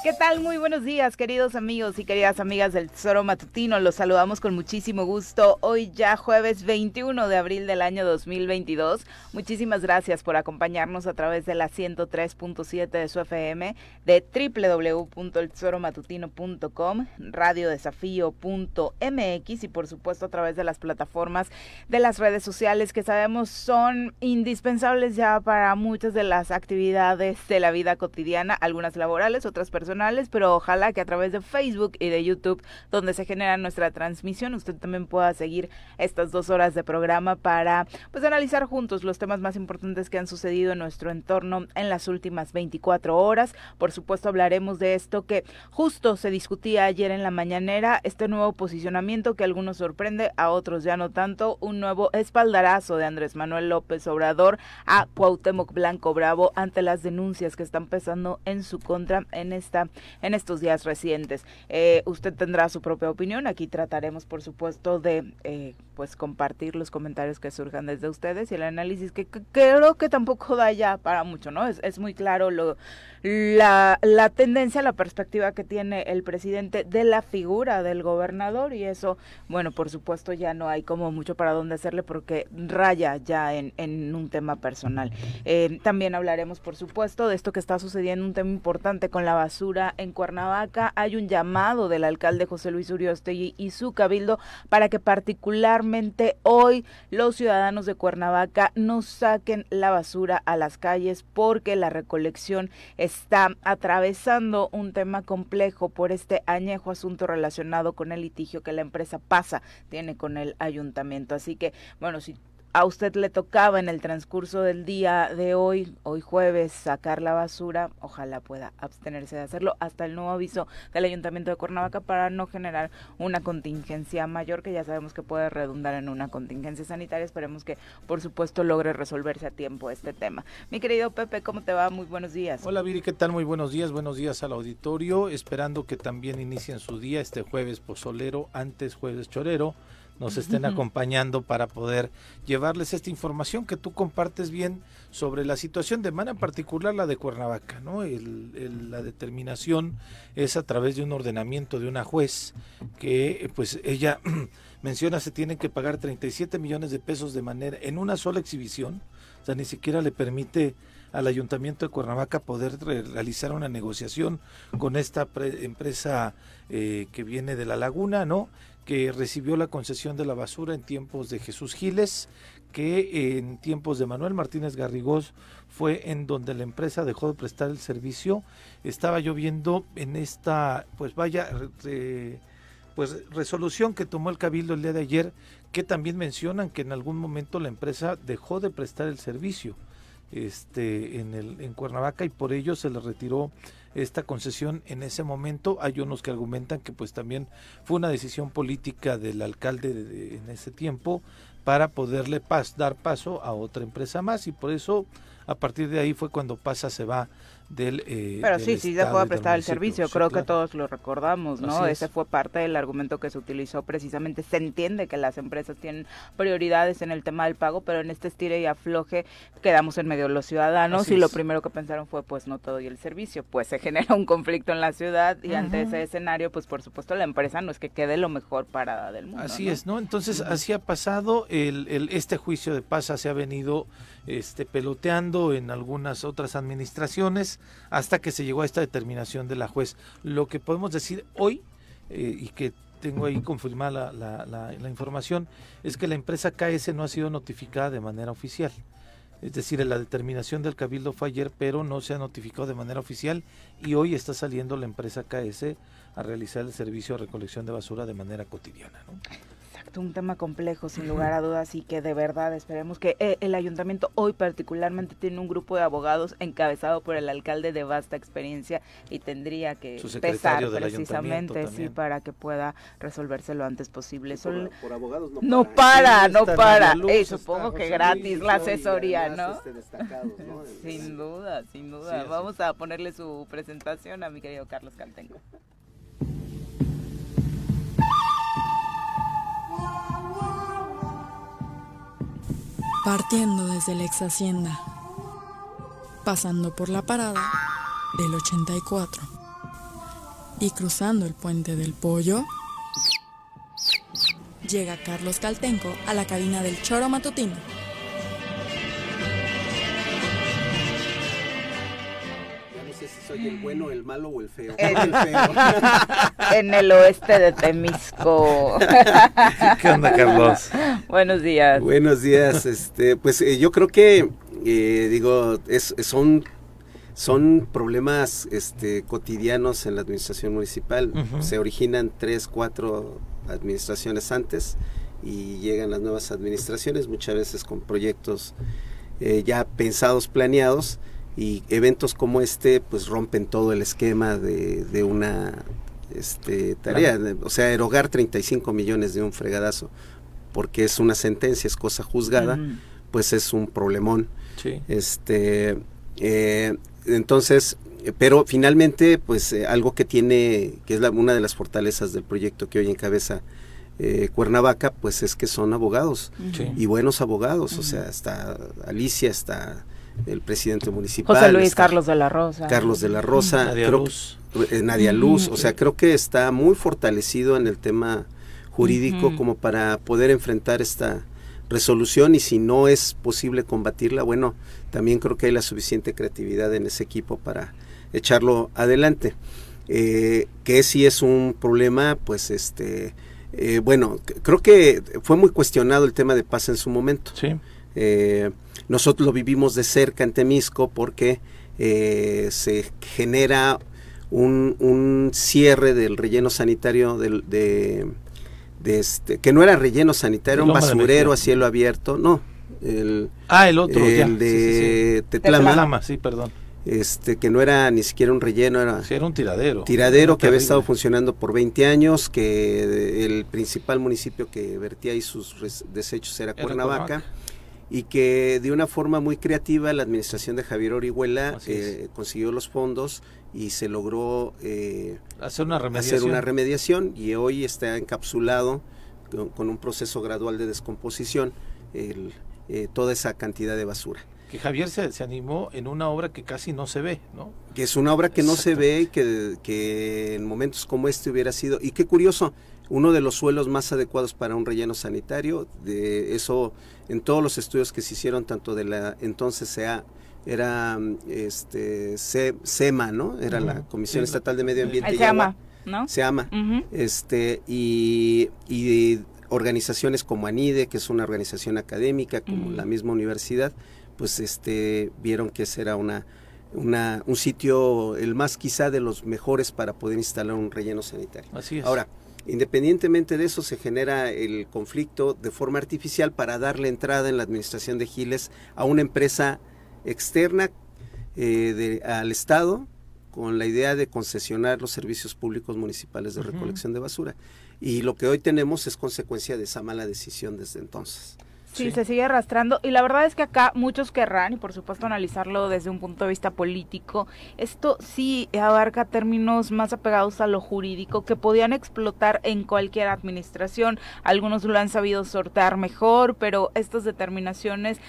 ¿Qué tal? Muy buenos días, queridos amigos y queridas amigas del Tesoro Matutino. Los saludamos con muchísimo gusto. Hoy ya jueves 21 de abril del año 2022. Muchísimas gracias por acompañarnos a través de la 103.7 de su FM, de www.eltesoromatutino.com, radiodesafío.mx y por supuesto a través de las plataformas de las redes sociales que sabemos son indispensables ya para muchas de las actividades de la vida cotidiana, algunas laborales, otras personales pero ojalá que a través de Facebook y de YouTube, donde se genera nuestra transmisión, usted también pueda seguir estas dos horas de programa para pues analizar juntos los temas más importantes que han sucedido en nuestro entorno en las últimas 24 horas. Por supuesto hablaremos de esto que justo se discutía ayer en la mañanera, este nuevo posicionamiento que a algunos sorprende, a otros ya no tanto, un nuevo espaldarazo de Andrés Manuel López Obrador a Cuauhtémoc Blanco Bravo ante las denuncias que están pesando en su contra en esta en estos días recientes. Eh, usted tendrá su propia opinión. Aquí trataremos, por supuesto, de eh, pues compartir los comentarios que surjan desde ustedes y el análisis que, creo que tampoco da ya para mucho, ¿no? Es, es muy claro lo, la, la tendencia, la perspectiva que tiene el presidente de la figura del gobernador y eso, bueno, por supuesto ya no hay como mucho para dónde hacerle porque raya ya en, en un tema personal. Eh, también hablaremos, por supuesto, de esto que está sucediendo, un tema importante con la basura en Cuernavaca. Hay un llamado del alcalde José Luis Uriostegui y su cabildo para que particularmente hoy los ciudadanos de Cuernavaca no saquen la basura a las calles porque la recolección es está atravesando un tema complejo por este añejo asunto relacionado con el litigio que la empresa pasa tiene con el ayuntamiento. Así que, bueno, si a usted le tocaba en el transcurso del día de hoy, hoy jueves, sacar la basura, ojalá pueda abstenerse de hacerlo hasta el nuevo aviso del Ayuntamiento de Cuernavaca para no generar una contingencia mayor que ya sabemos que puede redundar en una contingencia sanitaria. Esperemos que, por supuesto, logre resolverse a tiempo este tema. Mi querido Pepe, ¿cómo te va? Muy buenos días. Hola Viri, ¿qué tal? Muy buenos días. Buenos días al auditorio. Esperando que también inicien su día este jueves pozolero, antes jueves chorero nos estén acompañando para poder llevarles esta información que tú compartes bien sobre la situación de manera particular la de Cuernavaca, ¿no? la determinación es a través de un ordenamiento de una juez que pues ella menciona se tienen que pagar 37 millones de pesos de manera en una sola exhibición, o sea, ni siquiera le permite al ayuntamiento de Cuernavaca poder realizar una negociación con esta empresa eh, que viene de la laguna, ¿no? Que recibió la concesión de la basura en tiempos de Jesús Giles, que en tiempos de Manuel Martínez Garrigós fue en donde la empresa dejó de prestar el servicio. Estaba yo viendo en esta, pues vaya, pues resolución que tomó el Cabildo el día de ayer, que también mencionan que en algún momento la empresa dejó de prestar el servicio este en el en Cuernavaca y por ello se le retiró esta concesión en ese momento. Hay unos que argumentan que pues también fue una decisión política del alcalde en ese tiempo para poderle dar paso a otra empresa más y por eso a partir de ahí fue cuando pasa se va del... Eh, Pero sí, sí dejó de prestar el servicio, creo que todos lo recordamos, ¿no? Ese fue parte del argumento que se utilizó precisamente. Se entiende que las empresas tienen prioridades en el tema del pago, pero en este estire y afloje quedamos en medio de los ciudadanos y lo primero que pensaron fue pues no todo y el servicio, pues se genera un conflicto en la ciudad y ante ese escenario pues por supuesto la empresa no es que quede lo mejor parada del mundo. Así es, ¿no? Entonces así ha pasado, el, el, este juicio de paz se ha venido este, peloteando en algunas otras administraciones hasta que se llegó a esta determinación de la juez. Lo que podemos decir hoy, eh, y que tengo ahí confirmada la, la, información, es que la empresa KS no ha sido notificada de manera oficial. Es decir, la determinación del cabildo fue ayer, pero no se ha notificado de manera oficial y hoy está saliendo la empresa KS a realizar el servicio de recolección de basura de manera cotidiana. Un tema complejo sin lugar a dudas y que de verdad esperemos que eh, el ayuntamiento hoy particularmente tiene un grupo de abogados encabezado por el alcalde de vasta experiencia y tendría que pesar precisamente sí para que pueda resolverse lo antes posible. por, abogados no, para, no para. supongo que gratis la asesoría, ¿no? Este, sin duda, sin duda. Vamos a ponerle su presentación a mi querido Carlos Cantengo. Partiendo desde la ex hacienda, pasando por la parada del 84 Y cruzando el puente del pollo, llega Carlos Caltenco a la cabina del choro matutino. Soy el bueno, el malo o el feo. en el oeste de Temisco. ¿Qué onda, Carlos? Buenos días. Buenos días. Este, pues eh, yo creo que, eh, digo, es, son son problemas este, cotidianos en la administración municipal. Se originan tres, cuatro administraciones antes y llegan las nuevas administraciones, muchas veces con proyectos eh, ya pensados, planeados, y eventos como este pues rompen todo el esquema de, una este, tarea, o sea, erogar 35 millones de un fregadazo, porque es una sentencia, es cosa juzgada, pues es un problemón. Este, eh, entonces, pero finalmente, pues eh, algo que tiene, que es la, una de las fortalezas del proyecto que hoy encabeza eh, Cuernavaca, pues es que son abogados. Y buenos abogados, o sea, está Alicia, está el presidente municipal. José Luis Carlos de la Rosa. Carlos de la Rosa. Nadia Luz. Eh, Nadia Luz. O sea, creo que está muy fortalecido en el tema jurídico como para poder enfrentar esta resolución y si no es posible combatirla, bueno, también creo que hay la suficiente creatividad en ese equipo para echarlo adelante. Eh, que si es un problema, pues este, eh, bueno, creo que fue muy cuestionado el tema de paz en su momento. Sí. Nosotros lo vivimos de cerca en Temisco porque eh, se genera un, cierre del relleno sanitario de, este, que no era relleno sanitario, un basurero a cielo abierto, no. El, ah, el otro, el de Tetlama, sí, perdón. Este, que no era ni siquiera un relleno, era, era un tiradero. Tiradero que había estado funcionando por 20 años, que el principal municipio que vertía ahí sus desechos era, Cuernavaca y que de una forma muy creativa la administración de Javier Orihuela eh, consiguió los fondos y se logró eh, hacer, una remediación. y hoy está encapsulado con, un proceso gradual de descomposición el, eh, toda esa cantidad de basura. Que Javier se, se, animó en una obra que casi no se ve, ¿no? Que es una obra que no se ve y que, que en momentos como este hubiera sido, y qué curioso, uno de los suelos más adecuados para un relleno sanitario. De eso, en todos los estudios que se hicieron, tanto de la entonces sea era este SEMA, ¿no? Era la Comisión Estatal de Medio Ambiente. Se llama, ¿no? Se llama. Este, y, y, organizaciones como ANIDE, que es una organización académica, como la misma universidad, pues este vieron que ese era una, una, un sitio, el más quizá de los mejores para poder instalar un relleno sanitario. Así es. Ahora, Independientemente de eso, se genera el conflicto de forma artificial para darle entrada en la administración de Giles a una empresa externa eh, al Estado con la idea de concesionar los servicios públicos municipales de recolección de basura. Y lo que hoy tenemos es consecuencia de esa mala decisión desde entonces. Sí, se sigue arrastrando y la verdad es que acá muchos querrán y por supuesto analizarlo desde un punto de vista político. Esto sí abarca términos más apegados a lo jurídico que podían explotar en cualquier administración. Algunos lo han sabido sortear mejor, pero estas determinaciones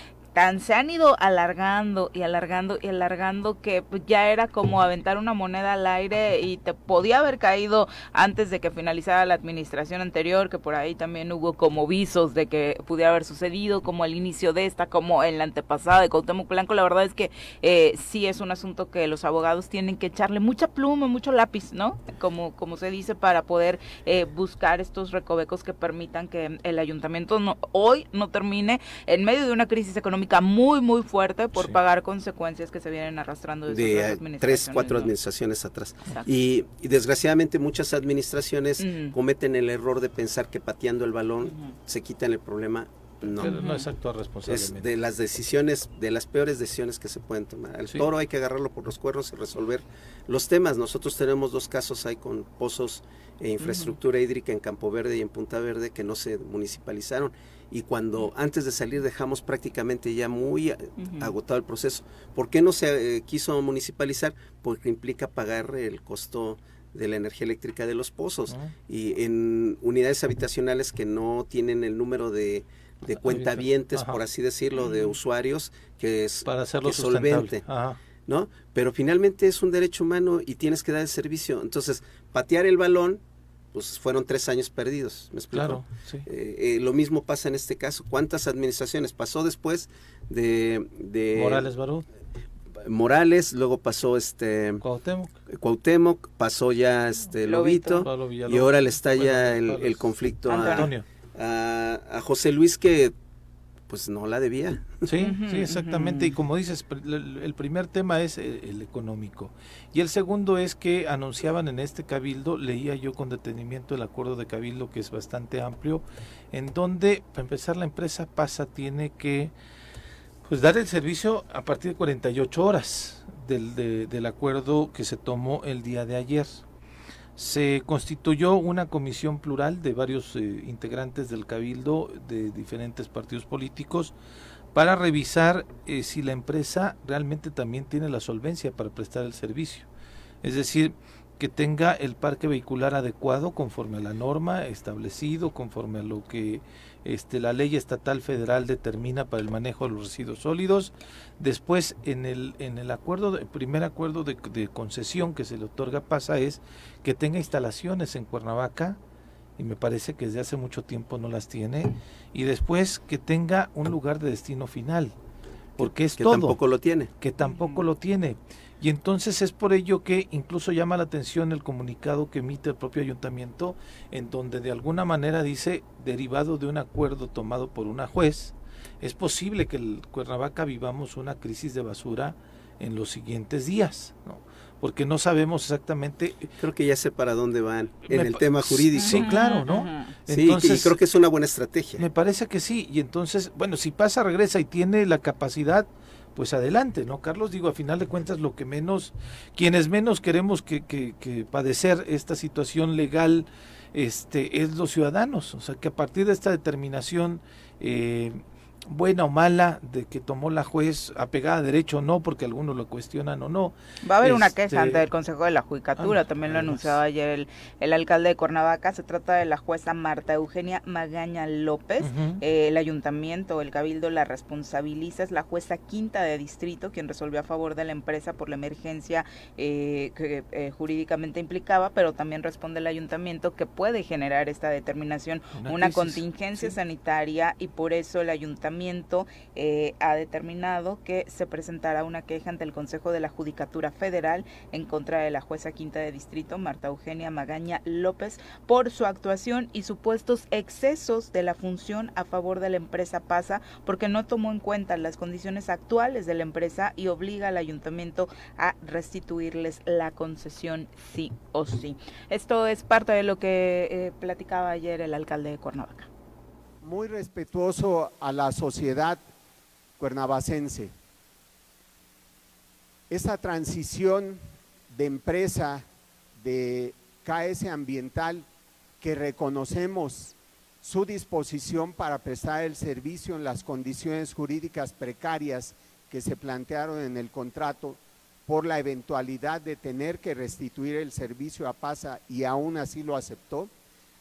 se han ido alargando y alargando y alargando que pues, ya era como aventar una moneda al aire y te podía haber caído antes de que finalizara la administración anterior, que por ahí también hubo como visos de que pudiera haber sucedido, como al inicio de esta, como en la antepasada de Cuauhtémoc Blanco. La verdad es que eh, sí es un asunto que los abogados tienen que echarle mucha pluma, mucho lápiz, ¿no? Como, como se dice, para poder eh, buscar estos recovecos que permitan que el ayuntamiento no, hoy no termine en medio de una crisis económica muy, muy fuerte por pagar consecuencias que se vienen arrastrando desde de tres, cuatro administraciones atrás. Y, desgraciadamente muchas administraciones cometen el error de pensar que pateando el balón se quitan el problema no. no es actuar responsablemente. Es de las decisiones, de las peores decisiones que se pueden tomar. El toro hay que agarrarlo por los cuernos y resolver los temas. Nosotros tenemos dos casos ahí con pozos e infraestructura hídrica en Campo Verde y en Punta Verde que no se municipalizaron y cuando antes de salir dejamos prácticamente ya muy agotado el proceso. ¿Por qué no se eh, quiso municipalizar? Porque implica pagar el costo de la energía eléctrica de los pozos y en unidades habitacionales que no tienen el número de, de cuentavientes, por así decirlo, de usuarios que es Para hacerlo solvente. ¿no? Pero finalmente es un derecho humano y tienes que dar el servicio. Entonces, patear el balón, pues fueron tres años perdidos, ¿me explico? Claro, sí. Eh, eh, lo mismo pasa en este caso. ¿Cuántas administraciones pasó después de... de Morales Barú. Morales, luego pasó este Cuauhtémoc, Cuauhtémoc pasó ya este Lobito. Lobito, y ahora le está ya el, el conflicto a, Antonio. a, a José Luis que pues no la debía. Sí, sí, exactamente. Y como dices, el primer tema es el, el económico. Y el segundo es que anunciaban en este cabildo, leía yo con detenimiento el acuerdo de cabildo que es bastante amplio, en donde, para empezar, la empresa PASA tiene que pues dar el servicio a partir de 48 horas del, de- del acuerdo que se tomó el día de ayer. Se constituyó una comisión plural de varios eh, integrantes del cabildo de diferentes partidos políticos para revisar eh, si la empresa realmente también tiene la solvencia para prestar el servicio. Es decir, que tenga el parque vehicular adecuado conforme a la norma establecido, conforme a lo que este, la ley estatal federal determina para el manejo de los residuos sólidos. Después, en el, en el acuerdo, el primer acuerdo de, de concesión que se le otorga pasa es que tenga instalaciones en Cuernavaca, y me parece que desde hace mucho tiempo no las tiene, y después que tenga un lugar de destino final, porque es que todo tampoco lo tiene. que tampoco lo tiene. Y entonces es por ello que incluso llama la atención el comunicado que emite el propio ayuntamiento, en donde de alguna manera dice, derivado de un acuerdo tomado por una juez, es posible que el Cuernavaca vivamos una crisis de basura en los siguientes días, ¿no? porque no sabemos exactamente. Creo que ya sé para dónde van en Me el tema jurídico. Sí, claro, ¿no? Sí, y creo que es una buena estrategia. Me parece que sí, y entonces, bueno, si pasa, regresa y tiene la capacidad, pues adelante, ¿no? Carlos, digo, a final de cuentas, lo que menos, quienes menos queremos que, que, que padecer esta situación legal, este, es los ciudadanos, o sea, que a partir de esta determinación, eh, buena o mala, de que tomó la juez, apegada a derecho o no, porque algunos lo cuestionan o no, Va a haber una Este- queja ante el Consejo de la Judicatura, Ah, también lo además. anunciaba ayer el, el alcalde de Cuernavaca. Se trata de la jueza Marta Eugenia Magaña López. Eh, el ayuntamiento, el cabildo la responsabiliza, es la jueza quinta de distrito quien resolvió a favor de la empresa por la emergencia eh, que eh, jurídicamente implicaba, pero también responde el ayuntamiento que puede generar esta determinación Una contingencia sí. sanitaria y por eso el ayuntamiento eh, ha determinado que se presentará una queja ante el Consejo de la Judicatura Federal en contra de la jueza quinta de distrito, Marta Eugenia Magaña López, por su actuación y supuestos excesos de la función a favor de la empresa PASA, porque no tomó en cuenta las condiciones actuales de la empresa y obliga al ayuntamiento a restituirles la concesión sí o sí. Esto es parte de lo que eh, platicaba ayer el alcalde de Cuernavaca. Muy respetuoso a la sociedad cuernavacense. Esa transición de empresa de KS Ambiental que reconocemos su disposición para prestar el servicio en las condiciones jurídicas precarias que se plantearon en el contrato por la eventualidad de tener que restituir el servicio a PASA y aún así lo aceptó,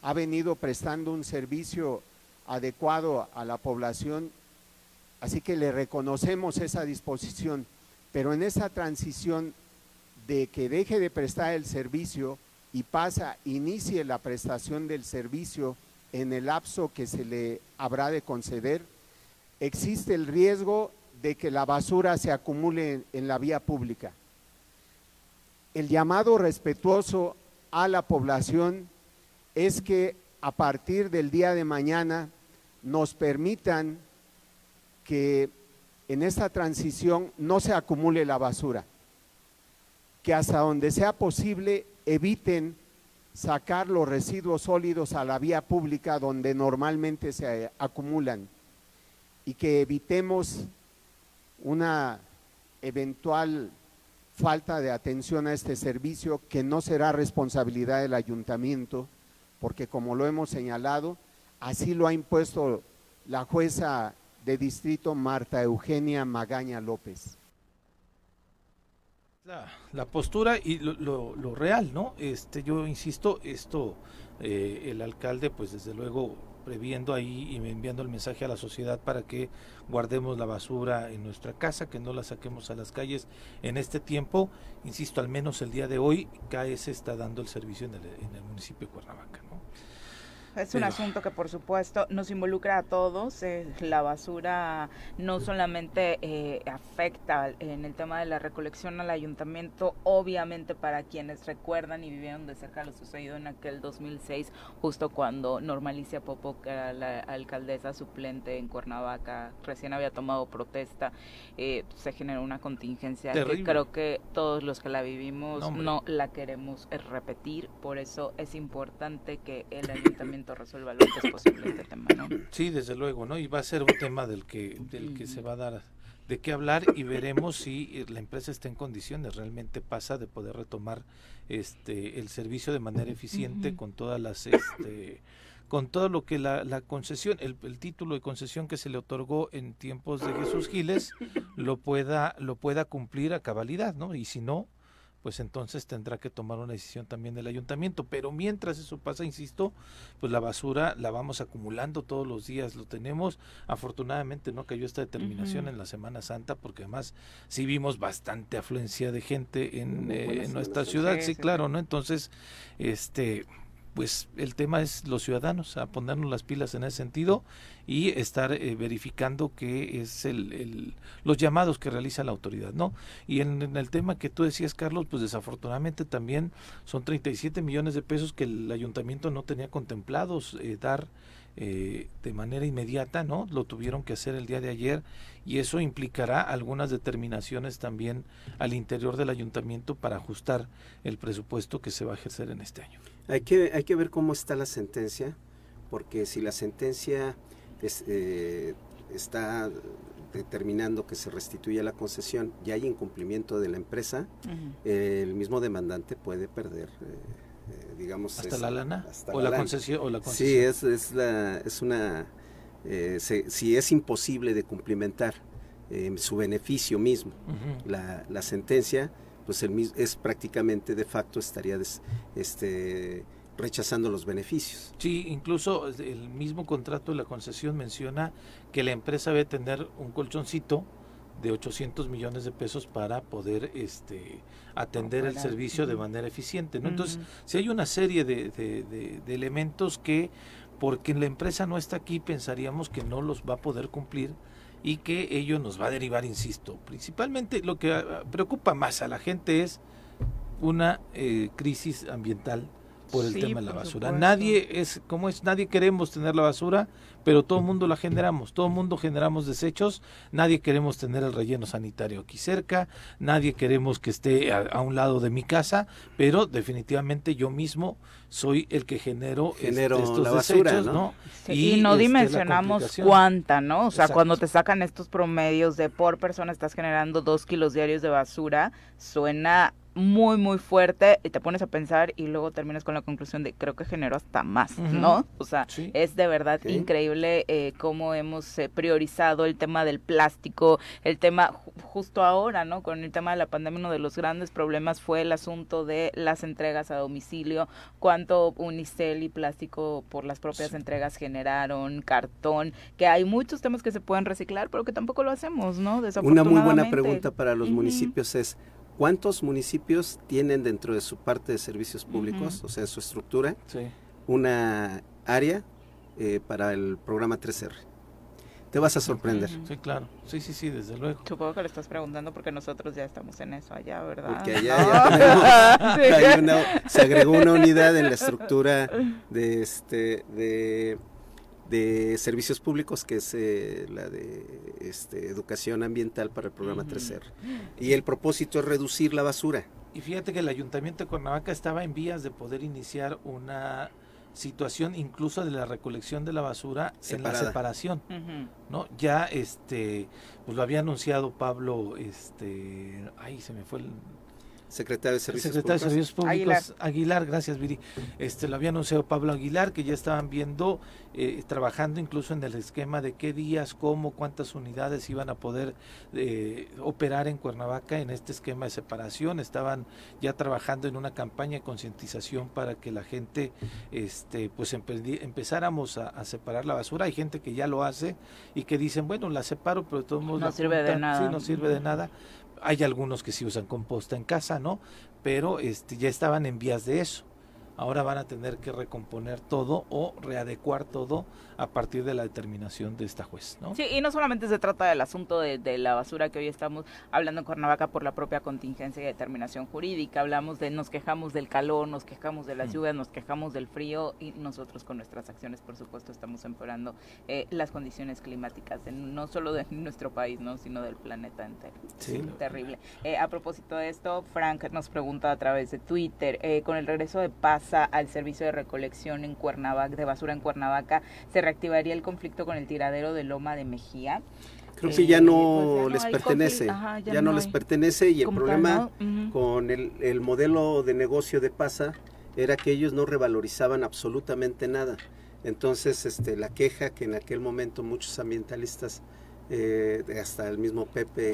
ha venido prestando un servicio adecuado a la población, así que le reconocemos esa disposición, pero en esa transición de que deje de prestar el servicio y pasa, inicie la prestación del servicio en el lapso que se le habrá de conceder, existe el riesgo de que la basura se acumule en, la vía pública. El llamado respetuoso a la población es que a partir del día de mañana nos permitan que en esta transición no se acumule la basura, que hasta donde sea posible eviten sacar los residuos sólidos a la vía pública donde normalmente se acumulan y que evitemos una eventual falta de atención a este servicio que no será responsabilidad del ayuntamiento, porque como lo hemos señalado, así lo ha impuesto la jueza de distrito Marta Eugenia Magaña López. La, postura y lo, real, ¿no? Este, yo insisto, esto, eh, el alcalde, pues desde luego previendo ahí y enviando el mensaje a la sociedad para que guardemos la basura en nuestra casa, que no la saquemos a las calles en este tiempo. Insisto, al menos el día de hoy, CAES está dando el servicio en el municipio de Cuernavaca. Es un asunto que por supuesto nos involucra a todos. Eh, la basura no solamente eh, afecta en el tema de la recolección al ayuntamiento, obviamente para quienes recuerdan y vivieron de cerca lo sucedido en aquel 2006, justo cuando Normalicia Popo, que era la alcaldesa suplente en Cuernavaca, recién había tomado protesta, eh, se generó una contingencia que creo que todos los que la vivimos no la queremos repetir. Por eso es importante que el ayuntamiento resuelva lo antes posible este tema, ¿no? Sí, desde luego, ¿no? Y va a ser un tema del que, del que se va a dar de qué hablar y veremos si la empresa está en condiciones, realmente pasa de poder retomar este el servicio de manera eficiente con todas las este con todo lo que la, la concesión, el, el, título de concesión que se le otorgó en tiempos de Jesús Giles lo pueda, lo pueda cumplir a cabalidad, ¿no? Y si no, pues entonces tendrá que tomar una decisión también del ayuntamiento. Pero mientras eso pasa, insisto, pues la basura la vamos acumulando todos los días, lo tenemos. Afortunadamente no cayó esta determinación en la Semana Santa, porque además sí vimos bastante afluencia de gente en, eh, nuestra ciudad, sí, claro, ¿no? Entonces, este pues el tema es los ciudadanos, a ponernos las pilas en ese sentido y estar eh, verificando que es el, los llamados que realiza la autoridad, ¿no? Y en, el tema que tú decías, Carlos, pues desafortunadamente también son 37 millones de pesos que el ayuntamiento no tenía contemplados eh, dar eh, de manera inmediata, ¿no? Lo tuvieron que hacer el día de ayer y eso implicará algunas determinaciones también al interior del ayuntamiento para ajustar el presupuesto que se va a ejercer en este año. Hay que, hay que ver cómo está la sentencia, porque si la sentencia eh, está determinando que se restituya la concesión y hay incumplimiento de la empresa, el mismo demandante puede perder, eh, eh, digamos... ¿Hasta la lana? ¿O, la concesión, ¿O la Sí, es, es, la, es una... si es imposible de cumplimentar su beneficio mismo, la, la sentencia, pues el, es prácticamente de facto estaría este, rechazando los beneficios. Sí, incluso el mismo contrato de la concesión menciona que la empresa debe tener un colchoncito de 800 millones de pesos para poder este atender el servicio de manera eficiente. ¿no? Entonces, si hay una serie de, de, elementos que, porque la empresa no está aquí, pensaríamos que no los va a poder cumplir y que ello nos va a derivar, insisto, principalmente lo que ah, preocupa más a la gente es una eh, crisis ambiental por el tema de la basura. Nadie es, como es, nadie queremos tener la basura, pero todo el mundo la generamos, todo el mundo generamos desechos, nadie queremos tener el relleno sanitario aquí cerca, nadie queremos que esté a, un lado de mi casa, pero definitivamente yo mismo soy el que genero, este, estos la basura, desechos, ¿no? y, no este, dimensionamos cuánta, ¿no? O sea, cuando te sacan estos promedios de por persona estás generando dos kilos diarios de basura, suena muy, muy fuerte y te pones a pensar y luego terminas con la conclusión de creo que generó hasta más, ¿no? O sea, es de verdad increíble eh, cómo hemos eh, priorizado el tema del plástico, el tema justo ahora, ¿no? Con el tema de la pandemia, uno de los grandes problemas fue el asunto de las entregas a domicilio, cuánto unicel y plástico por las propias entregas generaron, cartón, que hay muchos temas que se pueden reciclar, pero que tampoco lo hacemos, ¿no? Una muy buena pregunta para los municipios es ¿Cuántos municipios tienen dentro de su parte de servicios públicos, o sea, su estructura, una área eh, para el programa 3R? Te vas a sorprender. Sí, claro. Sí, sí, sí, desde luego. Supongo que le estás preguntando porque nosotros ya estamos en eso allá, ¿verdad? Porque allá ya tenemos, se agregó una unidad en la estructura de este de de servicios públicos, que es eh, la de este, educación ambiental para el programa 3R. Y el propósito es reducir la basura. Y fíjate que el ayuntamiento de Cuernavaca estaba en vías de poder iniciar una situación incluso de la recolección de la basura en la separación, ¿no? Ya este pues lo había anunciado Pablo este, ay, se me fue el Secretario de Servicios Secretario Públicos. de Servicios Públicos Aguilar. gracias Viri. Este lo había anunciado Pablo Aguilar que ya estaban viendo, eh, trabajando incluso en el esquema de qué días, cómo, cuántas unidades iban a poder eh, operar en Cuernavaca en este esquema de separación. Estaban ya trabajando en una campaña de concientización para que la gente, este, pues empezáramos a, separar la basura. Hay gente que ya lo hace y que dicen, bueno, la separo, pero de todos modos no sirve de nada. Sí, no sirve de nada hay algunos que sí usan composta en casa, ¿no? Pero este, ya estaban en vías de eso ahora van a tener que recomponer todo o readecuar todo a partir de la determinación de esta juez. ¿no? Sí, y no solamente se trata del asunto de, la basura que hoy estamos hablando en Cuernavaca por la propia contingencia y determinación jurídica, hablamos de, nos quejamos del calor, nos quejamos de las mm. lluvias, nos quejamos del frío y nosotros con nuestras acciones, por supuesto, estamos empeorando eh, las condiciones climáticas, no solo de nuestro país, ¿no? sino del planeta entero. Sí. Terrible. Eh, a propósito de esto, Frank nos pregunta a través de Twitter, eh, con el regreso de paz al servicio de recolección en Cuernavaca, de basura en Cuernavaca, se reactivaría el conflicto con el tiradero de Loma de Mejía. Creo que ya no, pues les pertenece, ya, no, les pertenece y el problema con el, el, modelo de negocio de PASA era que ellos no revalorizaban absolutamente nada. Entonces, este, la queja que en aquel momento muchos ambientalistas, eh, hasta el mismo Pepe,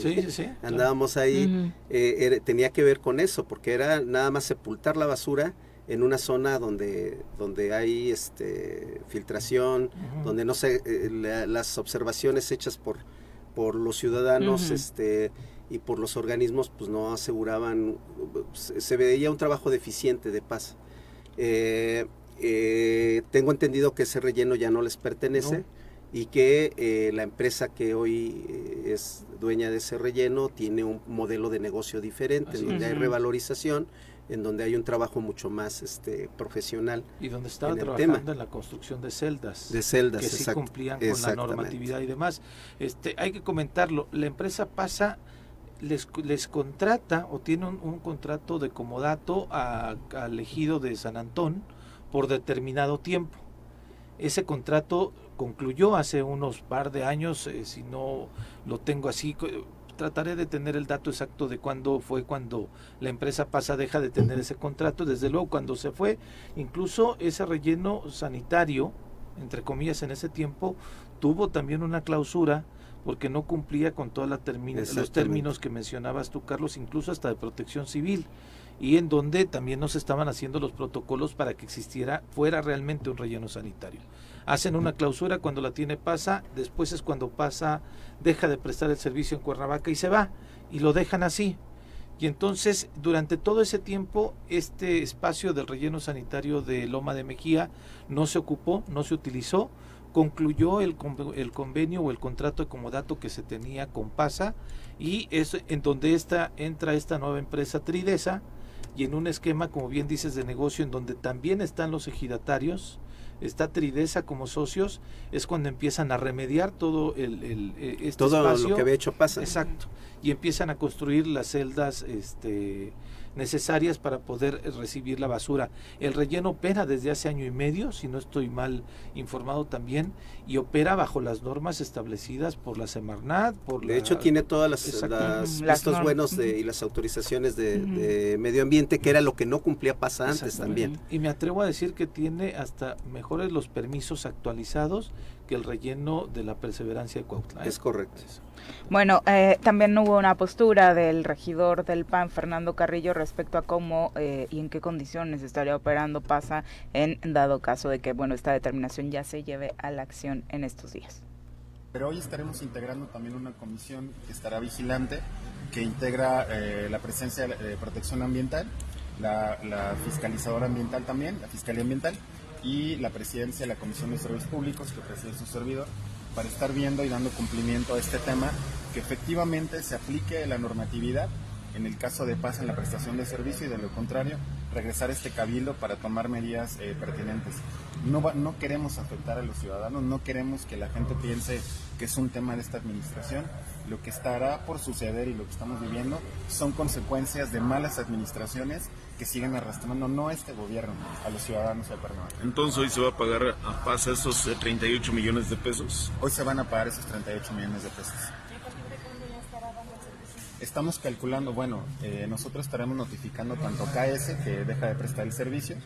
andábamos ahí, eh, tenía que ver con eso, porque era nada más sepultar la basura en una zona donde, donde hay este, filtración, donde no sé, eh, las observaciones hechas por, por los ciudadanos este, y por los organismos pues no aseguraban, se, veía un trabajo deficiente de paz. Eh, eh, tengo entendido que ese relleno ya no les pertenece. y que la empresa que hoy es dueña de ese relleno tiene un modelo de negocio diferente, donde hay revalorización en donde hay un trabajo mucho más este profesional. Y donde estaba trabajando en la construcción de celdas. De celdas, que sí cumplían con la normatividad y demás. Este, hay que comentarlo, la empresa pasa les, les contrata o tiene un, contrato de comodato al ejido de San Antón por determinado tiempo. Ese contrato concluyó hace unos par de años, eh, si no lo tengo así, trataré de tener el dato exacto de cuándo fue cuando la empresa pasa deja de tener ese contrato. Desde luego cuando se fue, incluso ese relleno sanitario, entre comillas, en ese tiempo, tuvo también una clausura porque no cumplía con todos los términos que mencionabas tú, Carlos, incluso hasta de protección civil y en donde también nos estaban haciendo los protocolos para que existiera, fuera realmente un relleno sanitario. Hacen una clausura cuando la tiene pasa, después es cuando pasa, deja de prestar el servicio en Cuernavaca y se va, y lo dejan así. Y entonces, durante todo ese tiempo, este espacio del relleno sanitario de Loma de Mejía no se ocupó, no se utilizó, concluyó el, el convenio o el contrato de comodato que se tenía con PASA y es en donde esta, entra esta nueva empresa Tridesa, y en un esquema, como bien dices, de negocio en donde también están los ejidatarios, está Tridesa como socios, es cuando empiezan a remediar todo el, el eh, este todo lo que había hecho pasa. Exacto. Y empiezan a construir las celdas este necesarias para poder recibir la basura. El relleno opera desde hace año y medio, si no estoy mal informado también, y opera bajo las normas establecidas por la Semarnat. Por de hecho, tiene todas las, las, buenos de, y las autorizaciones de, medio ambiente, que era lo que no cumplía PASA antes también. Y me atrevo a decir que tiene hasta mejores los permisos actualizados que el relleno de la perseverancia de Cuautla. ¿eh? Es correcto. Bueno, eh, también hubo una postura del regidor del PAN, Fernando Carrillo, respecto a cómo eh, y en qué condiciones estaría operando PASA en dado caso de que, bueno, esta determinación ya se lleve a la acción en estos días. Pero hoy estaremos integrando también una comisión que estará vigilante, que integra eh, la presencia de protección ambiental, la, la fiscalizadora ambiental también, la Fiscalía Ambiental, y la presidencia de la Comisión de Servicios Públicos, que preside su servidor, para estar viendo y dando cumplimiento a este tema, que efectivamente se aplique la normatividad en el caso de paz en la prestación de servicio y de lo contrario, regresar a este cabildo para tomar medidas eh, pertinentes. No, no queremos afectar a los ciudadanos, no queremos que la gente piense que es un tema de esta administración. Lo que estará por suceder y lo que estamos viviendo son consecuencias de malas administraciones que siguen arrastrando no este gobierno, a los ciudadanos de Panamá. Entonces hoy se va a pagar a paz esos 38 millones de pesos. Hoy se van a pagar esos 38 millones de pesos. Estamos calculando, bueno, eh, nosotros estaremos notificando tanto KS que deja de prestar el servicio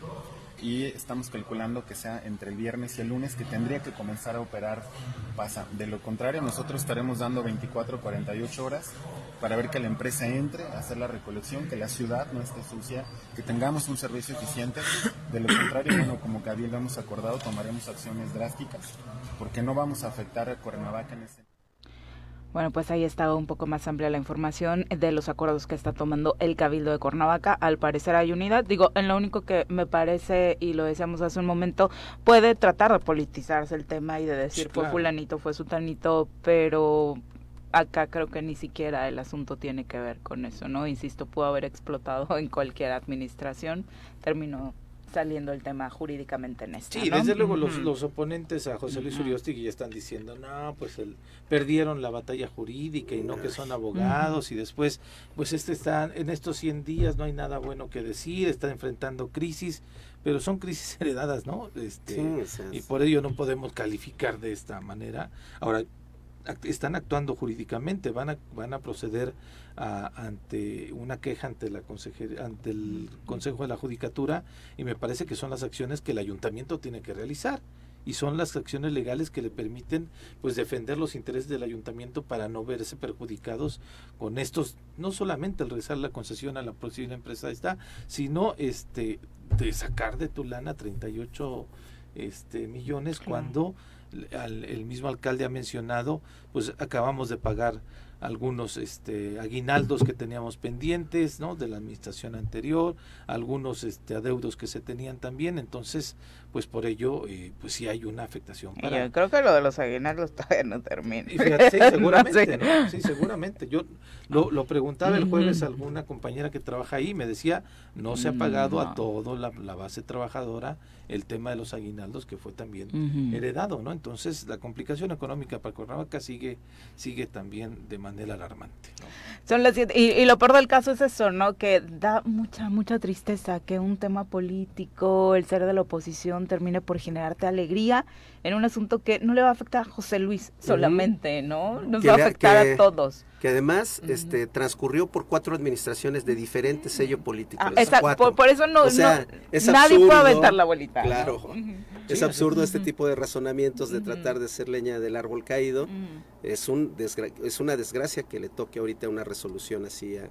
y estamos calculando que sea entre el viernes y el lunes que tendría que comenzar a operar pasa. De lo contrario, nosotros estaremos dando 24 o 48 horas para ver que la empresa entre hacer la recolección, que la ciudad no esté sucia, que tengamos un servicio eficiente. De lo contrario, bueno, como lo hemos acordado, tomaremos acciones drásticas porque no vamos a afectar a Cuernavaca en ese bueno, pues ahí estaba un poco más amplia la información de los acuerdos que está tomando el Cabildo de Cuernavaca. Al parecer hay unidad. Digo, en lo único que me parece, y lo decíamos hace un momento, puede tratar de politizarse el tema y de decir fue fulanito, fue sutanito, pero acá creo que ni siquiera el asunto tiene que ver con eso, ¿no? Insisto, pudo haber explotado en cualquier administración. Terminó saliendo el tema jurídicamente en esto. Sí, desde luego los, los, oponentes a José Luis Uriosti ya están diciendo, no, pues el, perdieron la batalla jurídica y no que son abogados y después, pues este está, en estos 100 días no hay nada bueno que decir, está enfrentando crisis, pero son crisis heredadas, ¿no? Este, y por ello no podemos calificar de esta manera. Ahora, están actuando jurídicamente, van a, van a proceder ante una queja ante la ante el Consejo de la Judicatura y me parece que son las acciones que el ayuntamiento tiene que realizar y son las acciones legales que le permiten pues defender los intereses del ayuntamiento para no verse perjudicados con estos no solamente el rezar la concesión a la posible empresa está sino este de sacar de tu lana 38 este millones cuando el mismo alcalde ha mencionado pues acabamos de pagar algunos este, aguinaldos que teníamos pendientes ¿no? de la administración anterior, algunos este, adeudos que se tenían también, entonces pues por ello eh, pues sí hay una afectación. Para... Yo creo que lo de los aguinaldos todavía no termina. sí, seguramente, sí, seguramente. Yo lo, lo preguntaba el jueves a alguna compañera que trabaja ahí, me decía, no se ha pagado a todo la, la base trabajadora el tema de los aguinaldos que fue también heredado, ¿no? Entonces la complicación económica para Cuernavaca sigue sigue también de manera alarmante. Son las siete, y, lo peor del caso es eso, ¿no? Que da mucha mucha tristeza que un tema político, el ser de la oposición termine por generarte alegría en un asunto que no le va a afectar a José Luis solamente, ¿no? Nos va a afectar a todos. que además este transcurrió por cuatro administraciones de diferente sello político. Ah, por, eso no, nadie puede aventar la bolita. Claro, es absurdo este tipo de razonamientos de tratar de ser leña del árbol caído. Es, un es una desgracia que le toque ahorita una resolución así a,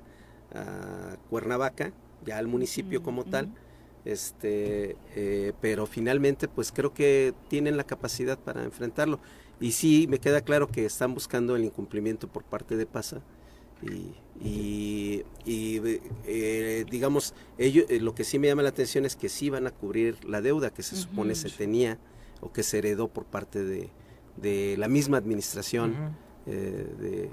Cuernavaca, ya al municipio como tal. Este, eh, pero finalmente pues creo que tienen la capacidad para enfrentarlo. Y sí, me queda claro que están buscando el incumplimiento por parte de PASA. Y, eh, digamos, ellos, eh, lo que sí me llama la atención es que sí van a cubrir la deuda que se supone se tenía o que se heredó por parte de, de la misma administración de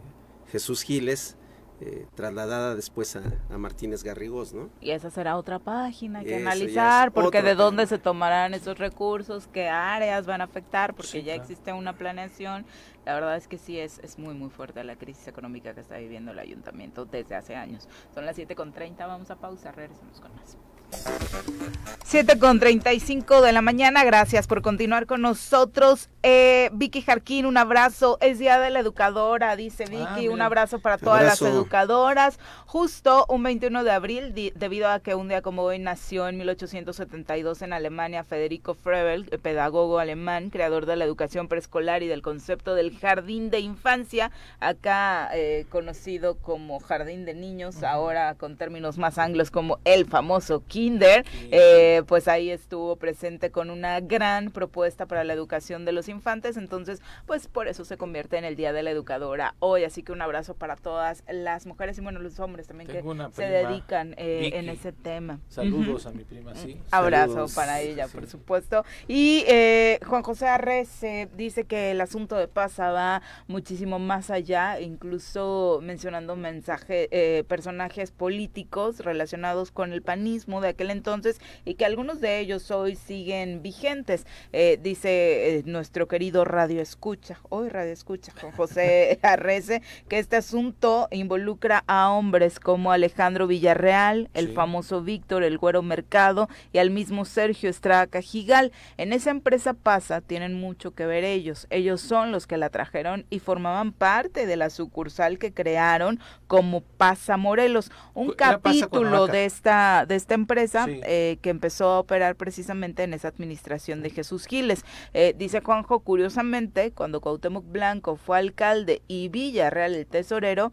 Jesús Giles eh, trasladada después a, Martínez Garrigós, ¿no? Y esa será otra página que analizar, porque de dónde se tomarán esos recursos, qué áreas van a afectar, porque ya existe una planeación. La verdad es que sí es, es muy, muy fuerte la crisis económica que está viviendo el ayuntamiento desde hace años. Son las 7.30, vamos a pausa, regresamos con más. 7 con 35 de la mañana, gracias por continuar con nosotros. Eh, Vicky Jarquín, un abrazo. Es Día de la Educadora, dice ah, Vicky. un abrazo para todas las educadoras. Justo un 21 de abril, debido a que un día como hoy nació en 1872 en Alemania Federico Frebel, pedagogo alemán, creador de la educación preescolar y del concepto del jardín de infancia, acá eh, conocido como jardín de niños, ahora con términos más anglos como el famoso kinder, eh, pues ahí estuvo presente con una gran propuesta para la educación de los infantes, entonces pues por eso se convierte en el Día de la Educadora hoy, así que un abrazo para todas las mujeres y bueno, los hombres también que se dedican eh, en ese tema. Saludos a mi prima, sí. Abrazo para ella, por supuesto. Y eh, Juan José Arres dice que el asunto de Pasa va muchísimo más allá, incluso mencionando mensajes, personajes políticos relacionados con el panismo de aquel entonces y que algunos de ellos hoy siguen vigentes. Eh, dice eh, nuestro querido Radio Escucha, hoy Radio Escucha, con José Arrece, que este asunto involucra a hombres como Alejandro Villarreal, el famoso Víctor, el Güero Mercado y al mismo Sergio Estrada Cajigal. En esa empresa pasa, tienen mucho que ver ellos. Ellos son los que la trajeron y formaban parte de la sucursal que crearon como Pasa Morelos, un capítulo de esta, de esta empresa eh, que empezó a operar precisamente en esa administración de Jesús Giles. Eh, dice Juanjo, curiosamente, cuando Cuauhtémoc Blanco fue alcalde y Villarreal el tesorero,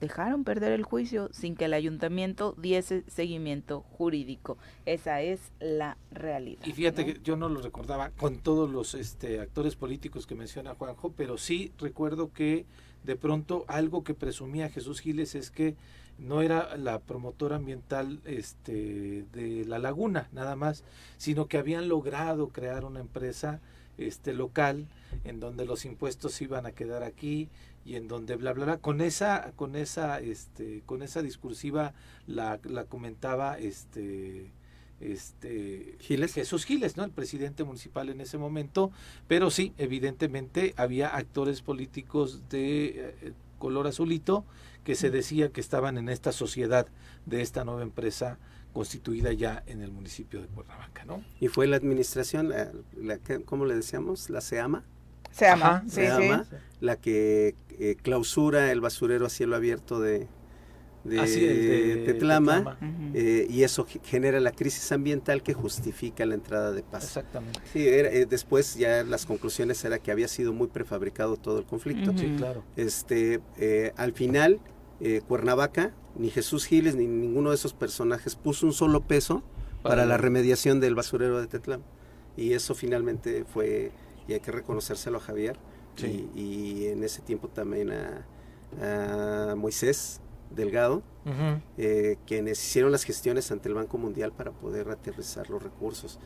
dejaron perder el juicio sin que el ayuntamiento diese seguimiento jurídico. Esa es la realidad. Y fíjate que yo no lo recordaba con todos los este, actores políticos que menciona Juanjo, pero sí recuerdo que de pronto algo que presumía Jesús Giles es que no era la promotora ambiental este, de la laguna nada más, sino que habían logrado crear una empresa este, local en donde los impuestos iban a quedar aquí y en donde bla bla bla con esa con esa este con esa discursiva la, la comentaba este este Giles. Jesús Giles, ¿no? El presidente municipal en ese momento, pero sí, evidentemente había actores políticos de eh, color azulito que se decía que estaban en esta sociedad de esta nueva empresa constituida ya en el municipio de Cuernavaca, ¿no? Y fue la administración, la, ¿cómo le decíamos? La SEAMA. SEAMA, sí, la que eh, clausura el basurero a cielo abierto de, de, Tetlama, eh, y eso genera la crisis ambiental que justifica la entrada de paz. Exactamente. Sí, eh, después ya las conclusiones era que había sido muy prefabricado todo el conflicto. Sí, claro. Este, eh, al final, Cuernavaca, ni Jesús Giles, ni ninguno de esos personajes puso un solo peso para, la remediación del basurero de Tetlama. Y eso finalmente fue, y hay que reconocérselo a Javier, y, en ese tiempo también a Moisés, Delgado, eh, quienes hicieron las gestiones ante el Banco Mundial para poder aterrizar los recursos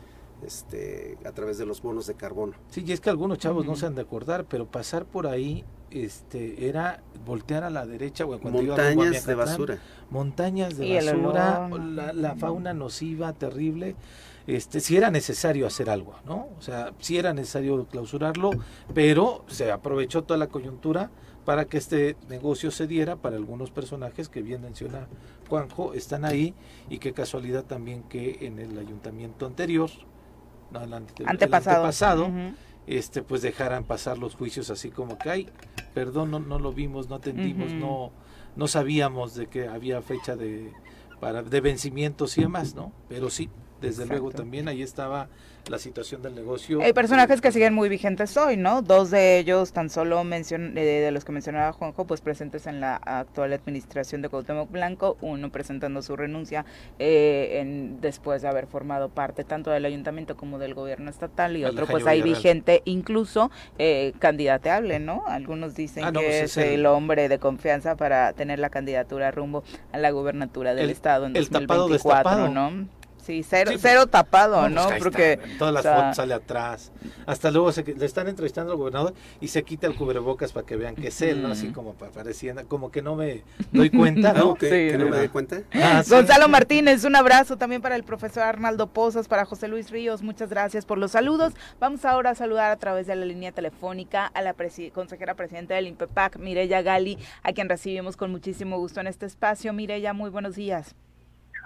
este, a través de los bonos de carbono. Sí, y es que algunos chavos no se han de acordar, pero pasar por ahí este era voltear a la derecha montañas de basura. Montañas de basura la, fauna nociva terrible. Este si era necesario hacer algo no o sea si era necesario clausurarlo pero se aprovechó toda la coyuntura para que este negocio se diera para algunos personajes que bien menciona Juanjo, están ahí y qué casualidad también que en el ayuntamiento anterior, no, el antepasado, este, pues dejaran pasar los juicios así como que, ay, perdón, no, no lo vimos, no atendimos, no, no sabíamos de que había fecha de, para, de vencimientos y demás, ¿no? Pero sí, desde luego también ahí estaba la situación del negocio. Hay personajes que siguen muy vigentes hoy, ¿no? Dos de ellos, tan solo mencion eh, de los que mencionaba Juanjo, pues presentes en la actual administración de Cuauhtémoc Blanco, uno presentando su renuncia eh, en, después de haber formado parte tanto del ayuntamiento como del gobierno estatal y otro pues ahí vigente, incluso eh, candidateable, ¿no? Algunos dicen ah, que pues es, el... hombre de confianza para tener la candidatura rumbo a la gubernatura del estado en el 2024, ¿no? Sí, cero, cero tapado, ¿no? Pues Porque todas las fotos sale atrás. Hasta luego se, le están entrevistando al gobernador y se quita el cubrebocas para que vean que es él, ¿no? Así como pareciendo, como que no me doy cuenta, ¿no? que, no me doy cuenta. Ah, Gonzalo Martínez, un abrazo también para el profesor Arnaldo Pozas, para José Luis Ríos, muchas gracias por los saludos. Vamos ahora a saludar a través de la línea telefónica a la consejera presidenta del INPEPAC, Mireya Gali, a quien recibimos con muchísimo gusto en este espacio. Mireya, muy buenos días.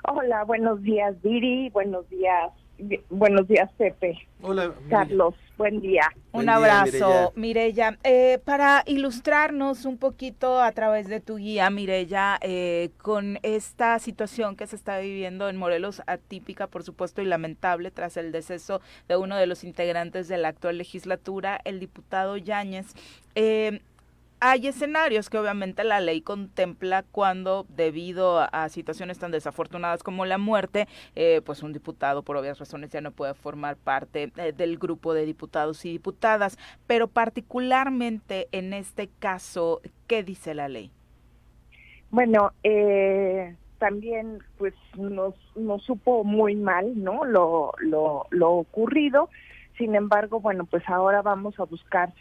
Hola, buenos días, Viri. Buenos días. Buenos días, Pepe. Hola, Carlos. Buen día. Un abrazo, Mirella. Eh, para ilustrarnos un poquito a través de tu guía, Mirella, eh, con esta situación que se está viviendo en Morelos, atípica, por supuesto, y lamentable, tras el deceso de uno de los integrantes de la actual legislatura, el diputado Yáñez. Eh, hay escenarios que obviamente la ley contempla cuando debido a, situaciones tan desafortunadas como la muerte, eh, pues un diputado por obvias razones ya no puede formar parte eh, del grupo de diputados y diputadas, pero particularmente en este caso, ¿qué dice la ley? Bueno, eh, también pues nos, nos supo muy mal, ¿no? Lo, lo, lo ocurrido. Sin embargo, bueno, pues ahora vamos a buscar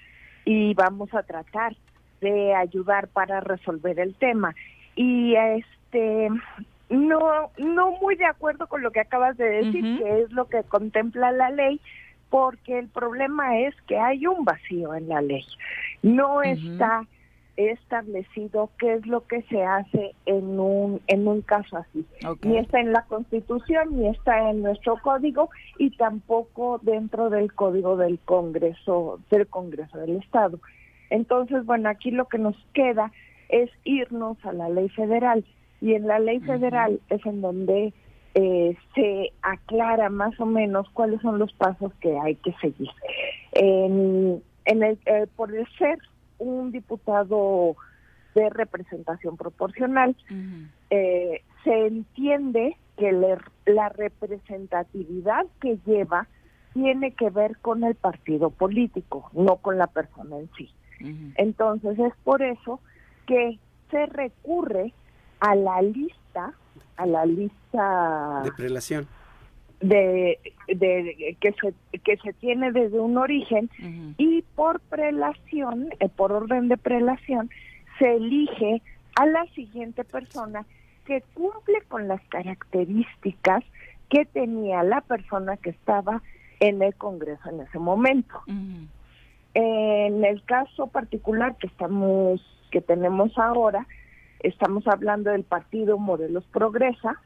y vamos a tratar de ayudar para resolver el tema. Y este no, no muy de acuerdo con lo que acabas de decir, que es lo que contempla la ley, porque el problema es que hay un vacío en la ley. No está establecido qué es lo que se hace en un en un caso así. Ni está en la Constitución, ni está en nuestro código y tampoco dentro del código del Congreso del Congreso del Estado. Entonces, bueno, aquí lo que nos queda es irnos a la ley federal y en la ley federal es en donde eh, se aclara más o menos cuáles son los pasos que hay que seguir. En, el, eh, por ser un diputado de representación proporcional, eh, se entiende que la representatividad que lleva tiene que ver con el partido político, no con la persona en sí. Entonces es por eso que se recurre a la lista, a la lista de prelación. de, de, que se que se tiene desde un origen y por prelación, eh, por orden de prelación, se elige a la siguiente persona que cumple con las características que tenía la persona que estaba en el Congreso en ese momento. En el caso particular que estamos que tenemos ahora, estamos hablando del partido Morelos Progresa,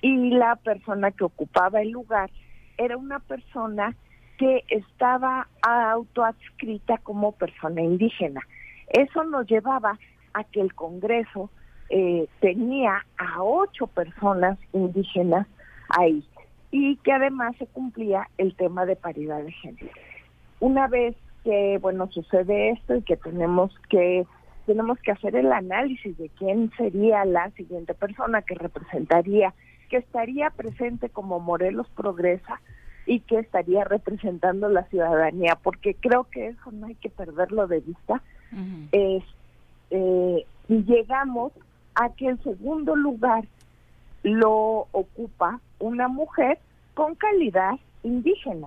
y la persona que ocupaba el lugar era una persona que estaba autoadscrita como persona indígena. Eso nos llevaba a que el Congreso eh, tenía a ocho personas indígenas ahí y que además se cumplía el tema de paridad de género. Una vez que bueno sucede esto y que tenemos que tenemos que hacer el análisis de quién sería la siguiente persona que representaría que estaría presente como Morelos Progresa y que estaría representando la ciudadanía, porque creo que eso no hay que perderlo de vista. es, eh, llegamos a que el segundo lugar lo ocupa una mujer con calidad indígena.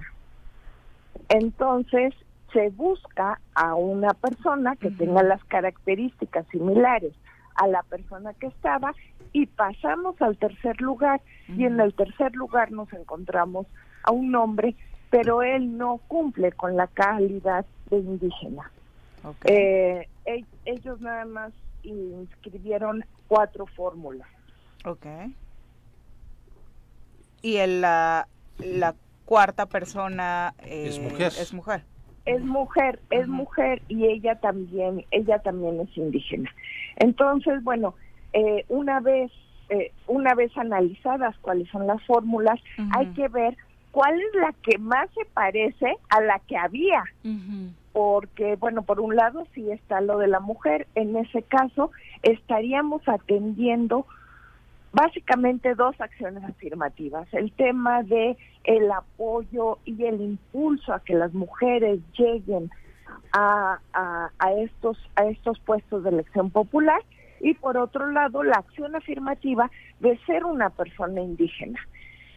Entonces se busca a una persona que tenga las características similares a la persona que estaba y pasamos al tercer lugar y en el tercer lugar nos encontramos a un hombre, pero él no cumple con la calidad de indígena. Eh, ellos nada más inscribieron cuatro fórmulas. Ok. Y el, la, la cuarta persona es eh, mujer. Es mujer. Es mujer, es mujer y ella también, ella también es indígena. Entonces, bueno, eh, una vez eh, una vez analizadas cuáles son las fórmulas, hay que ver cuál es la que más se parece a la que había. Porque, bueno, por un lado sí está lo de la mujer, en ese caso estaríamos atendiendo básicamente dos acciones afirmativas, el tema de el apoyo y el impulso a que las mujeres lleguen a, a, estos a estos puestos de elección popular y por otro lado la acción afirmativa de ser una persona indígena.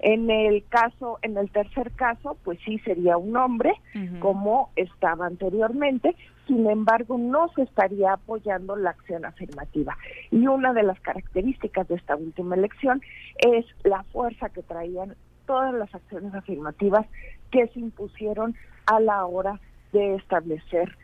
En el caso, en el tercer caso, pues sí sería un hombre, como estaba anteriormente, sin embargo no se estaría apoyando la acción afirmativa. Y una de las características de esta última elección es la fuerza que traían todas las acciones afirmativas que se impusieron a la hora de establecer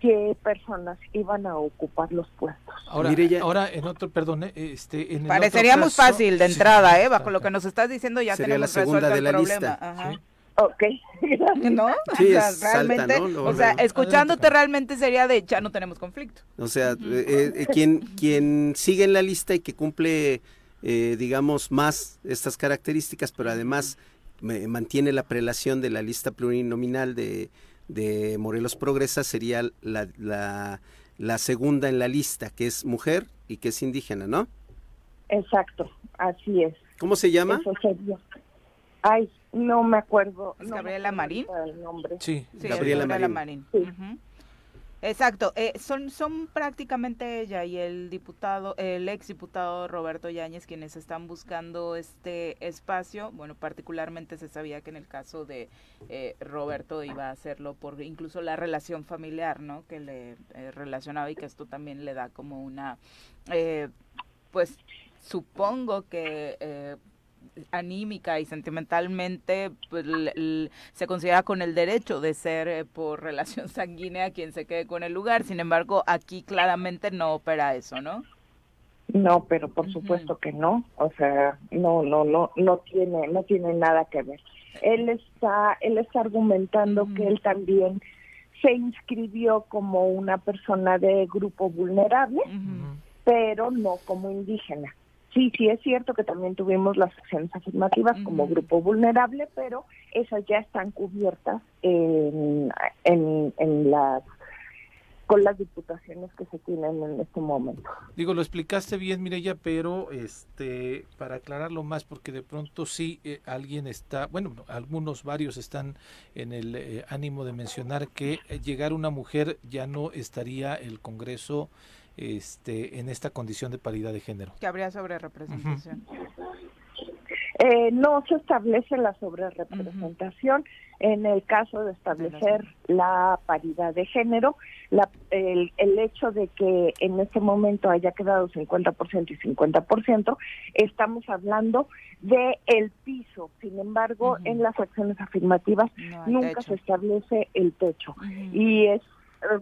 qué personas iban a ocupar los puestos. Ahora, ahora en otro, perdón, eh, este, en parecería muy fácil de entrada, eh, bajo lo que nos estás diciendo ya tenemos la segunda de la problema. Lista. Ok, ¿no? Sí, o sea, realmente, o sea, escuchándote realmente sería de ya no tenemos conflicto. O sea, eh, eh, quien, quien sigue en la lista y que cumple, digamos, más estas características, pero además mantiene la prelación de la lista plurinominal de, de Morelos Progresa sería la, la, segunda en la lista, que es mujer y que es indígena, ¿no? Exacto, así es. ¿Cómo se llama? Ay, no me acuerdo. Gabriela Marín? Sí, Gabriela, Marín. Exacto, eh, son, son prácticamente ella y el diputado, el ex diputado Roberto Yáñez quienes están buscando este espacio. Bueno, particularmente se sabía que en el caso de eh, Roberto iba a hacerlo por incluso la relación familiar, ¿no? Que le eh, relacionaba y que esto también le da como una, pues supongo que eh, anímica y sentimentalmente pues, se considera con el derecho de ser eh, por relación sanguínea quien se quede con el lugar. Sin embargo, aquí claramente no opera eso, ¿no? No, pero por supuesto que no. O sea, no, no, no, no tiene, no tiene nada que ver. Él está, él está argumentando que él también se inscribió como una persona de grupo vulnerable, pero no como indígena. Sí, sí es cierto que también tuvimos las acciones afirmativas como grupo vulnerable, pero esas ya están cubiertas en, en, en las con las diputaciones que se tienen en este momento. Digo, lo explicaste bien, Mireya, pero este para aclararlo más, porque de pronto sí eh, alguien está, bueno, algunos, varios están en el eh, ánimo de mencionar que eh, llegar una mujer ya no estaría el Congreso este, en esta condición de paridad de género. Que habría sobre representación. Eh, no se establece la sobrerepresentación en el caso de establecer la paridad de género. La, el, el, hecho de que en este momento haya quedado 50% y 50%, estamos hablando de el piso. Sin embargo, en las acciones afirmativas nunca se establece el techo. Y es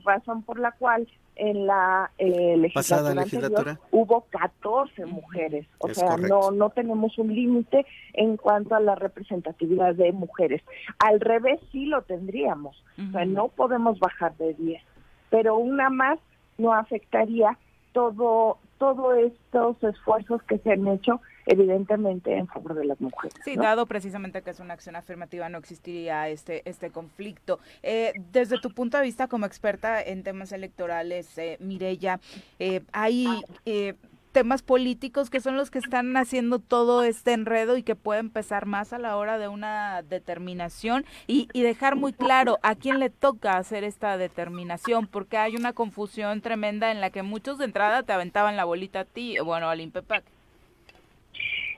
razón por la cual en la eh, legislatura, hubo 14 mujeres, o sea, no no tenemos un límite en cuanto a la representatividad de mujeres. Al revés sí lo tendríamos, o sea, no podemos bajar de 10, pero una más no afectaría todo todos estos esfuerzos que se han hecho evidentemente en favor de las mujeres. Sí, dado precisamente que es una acción afirmativa, no existiría este, este conflicto. Eh, desde tu punto de vista como experta en temas electorales, eh, Mireya, eh, hay... Eh, temas políticos que son los que están haciendo todo este enredo y que pueden pesar más a la hora de una determinación y, y, dejar muy claro a quién le toca hacer esta determinación, porque hay una confusión tremenda en la que muchos de entrada te aventaban la bolita a ti, bueno, al INPEPAC.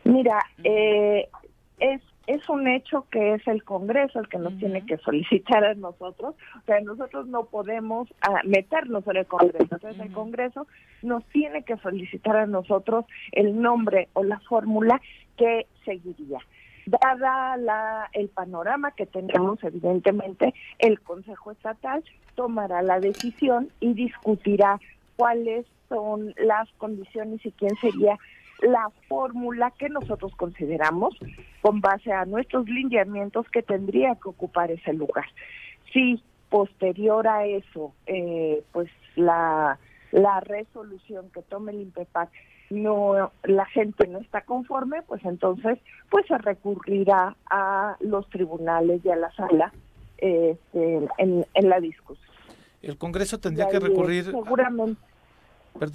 Mira, eh, es es un hecho que es el Congreso el que nos tiene que solicitar a nosotros, o sea, nosotros no podemos ah, meternos en el Congreso, entonces el Congreso nos tiene que solicitar a nosotros el nombre o la fórmula que seguiría. Dada la, el panorama que tenemos, evidentemente, el Consejo Estatal tomará la decisión y discutirá cuáles son las condiciones y quién sería la fórmula que nosotros consideramos con base a nuestros lineamientos que tendría que ocupar ese lugar. Si posterior a eso, eh, pues la, la resolución que tome el INPEPAC no la gente no está conforme, pues entonces pues se recurrirá a los tribunales y a la sala este, en, en la discusión. El Congreso tendría que recurrir seguramente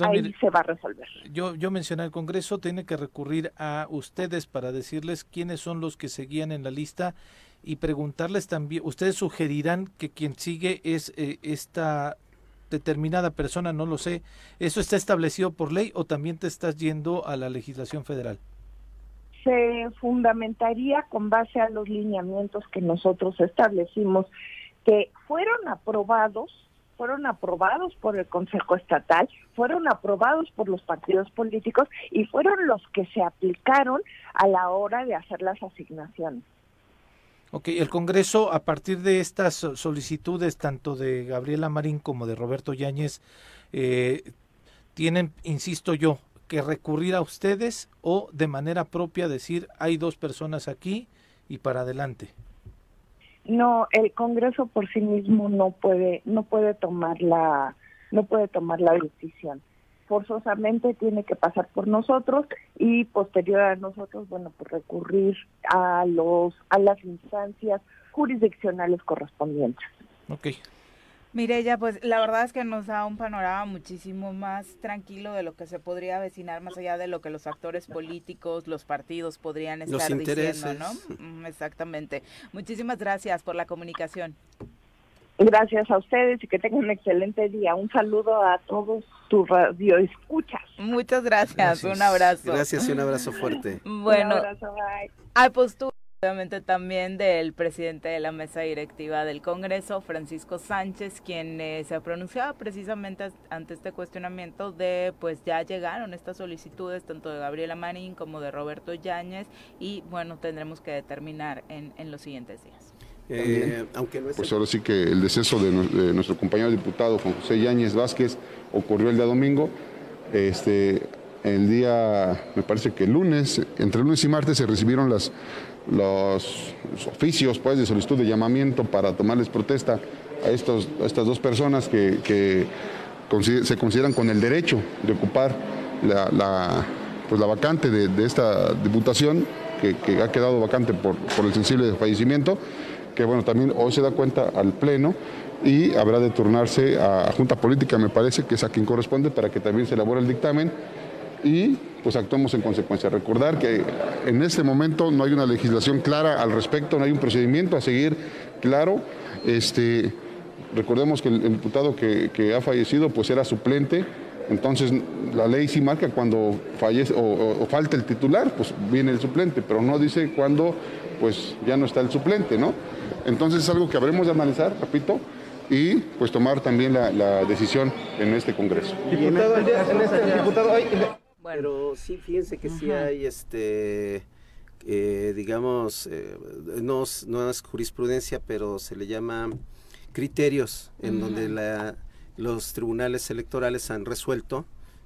ahí se va a resolver. Yo, yo mencioné el Congreso, tiene que recurrir a ustedes para decirles quiénes son los que seguían en la lista y preguntarles también, ustedes sugerirán que quien sigue es eh, esta determinada persona, no lo sé, ¿eso está establecido por ley o también te estás yendo a la legislación federal? Se fundamentaría con base a los lineamientos que nosotros establecimos, que fueron aprobados fueron aprobados por el Consejo Estatal, fueron aprobados por los partidos políticos y fueron los que se aplicaron a la hora de hacer las asignaciones. Ok, el Congreso, a partir de estas solicitudes, tanto de Gabriela Marín como de Roberto Yáñez, eh, tienen, insisto yo, que recurrir a ustedes o de manera propia decir, hay dos personas aquí y para adelante. No, el Congreso por sí mismo no puede no puede tomar la no puede tomar la decisión. Forzosamente tiene que pasar por nosotros y posterior a nosotros, bueno, pues recurrir a los a las instancias jurisdiccionales correspondientes. Okay. Mireya, pues la verdad es que nos da un panorama muchísimo más tranquilo de lo que se podría avecinar, más allá de lo que los actores políticos, los partidos podrían estar diciendo, ¿no? Mm, exactamente. Muchísimas gracias por la comunicación. Gracias a ustedes y que tengan un excelente día. Un saludo a todos tus radioescuchas. Muchas gracias. un abrazo. Gracias y un abrazo fuerte. Bueno, un abrazo, bye. Ay, pues tú Obviamente también del presidente de la mesa directiva del Congreso, Francisco Sánchez, quien eh, se pronunciaba precisamente ante este cuestionamiento de, pues ya llegaron estas solicitudes tanto de Gabriela Marín como de Roberto Yáñez y bueno, tendremos que determinar en, en los siguientes días. Eh, aunque pues ahora sí que el deceso de, nuestro compañero diputado Juan José Yáñez Vázquez ocurrió el día domingo. Este, el día, me parece que el lunes, entre lunes y martes se recibieron las los oficios pues, de solicitud de llamamiento para tomarles protesta a, estos, estas dos personas que, se consideran con el derecho de ocupar la, pues, la vacante de, esta diputación, que, ha quedado vacante por, el sensible fallecimiento, que bueno, también hoy se da cuenta al Pleno y habrá de turnarse a Junta Política, me parece, que es a quien corresponde, para que también se elabore el dictamen y pues actuamos en consecuencia. Recordar que en este momento no hay una legislación clara al respecto, no hay un procedimiento a seguir claro. Este, recordemos que el, diputado que, ha fallecido pues era suplente, entonces la ley sí marca cuando fallece o, falta el titular, pues viene el suplente, pero no dice cuándo pues ya no está el suplente, ¿no? Entonces es algo que habremos de analizar, repito, y pues tomar también la, decisión en este Congreso. Diputado, en este, diputado, pero sí, fíjense que sí hay, este, eh, digamos, eh, no, no, es jurisprudencia, pero se le llama criterios en donde la, los tribunales electorales han resuelto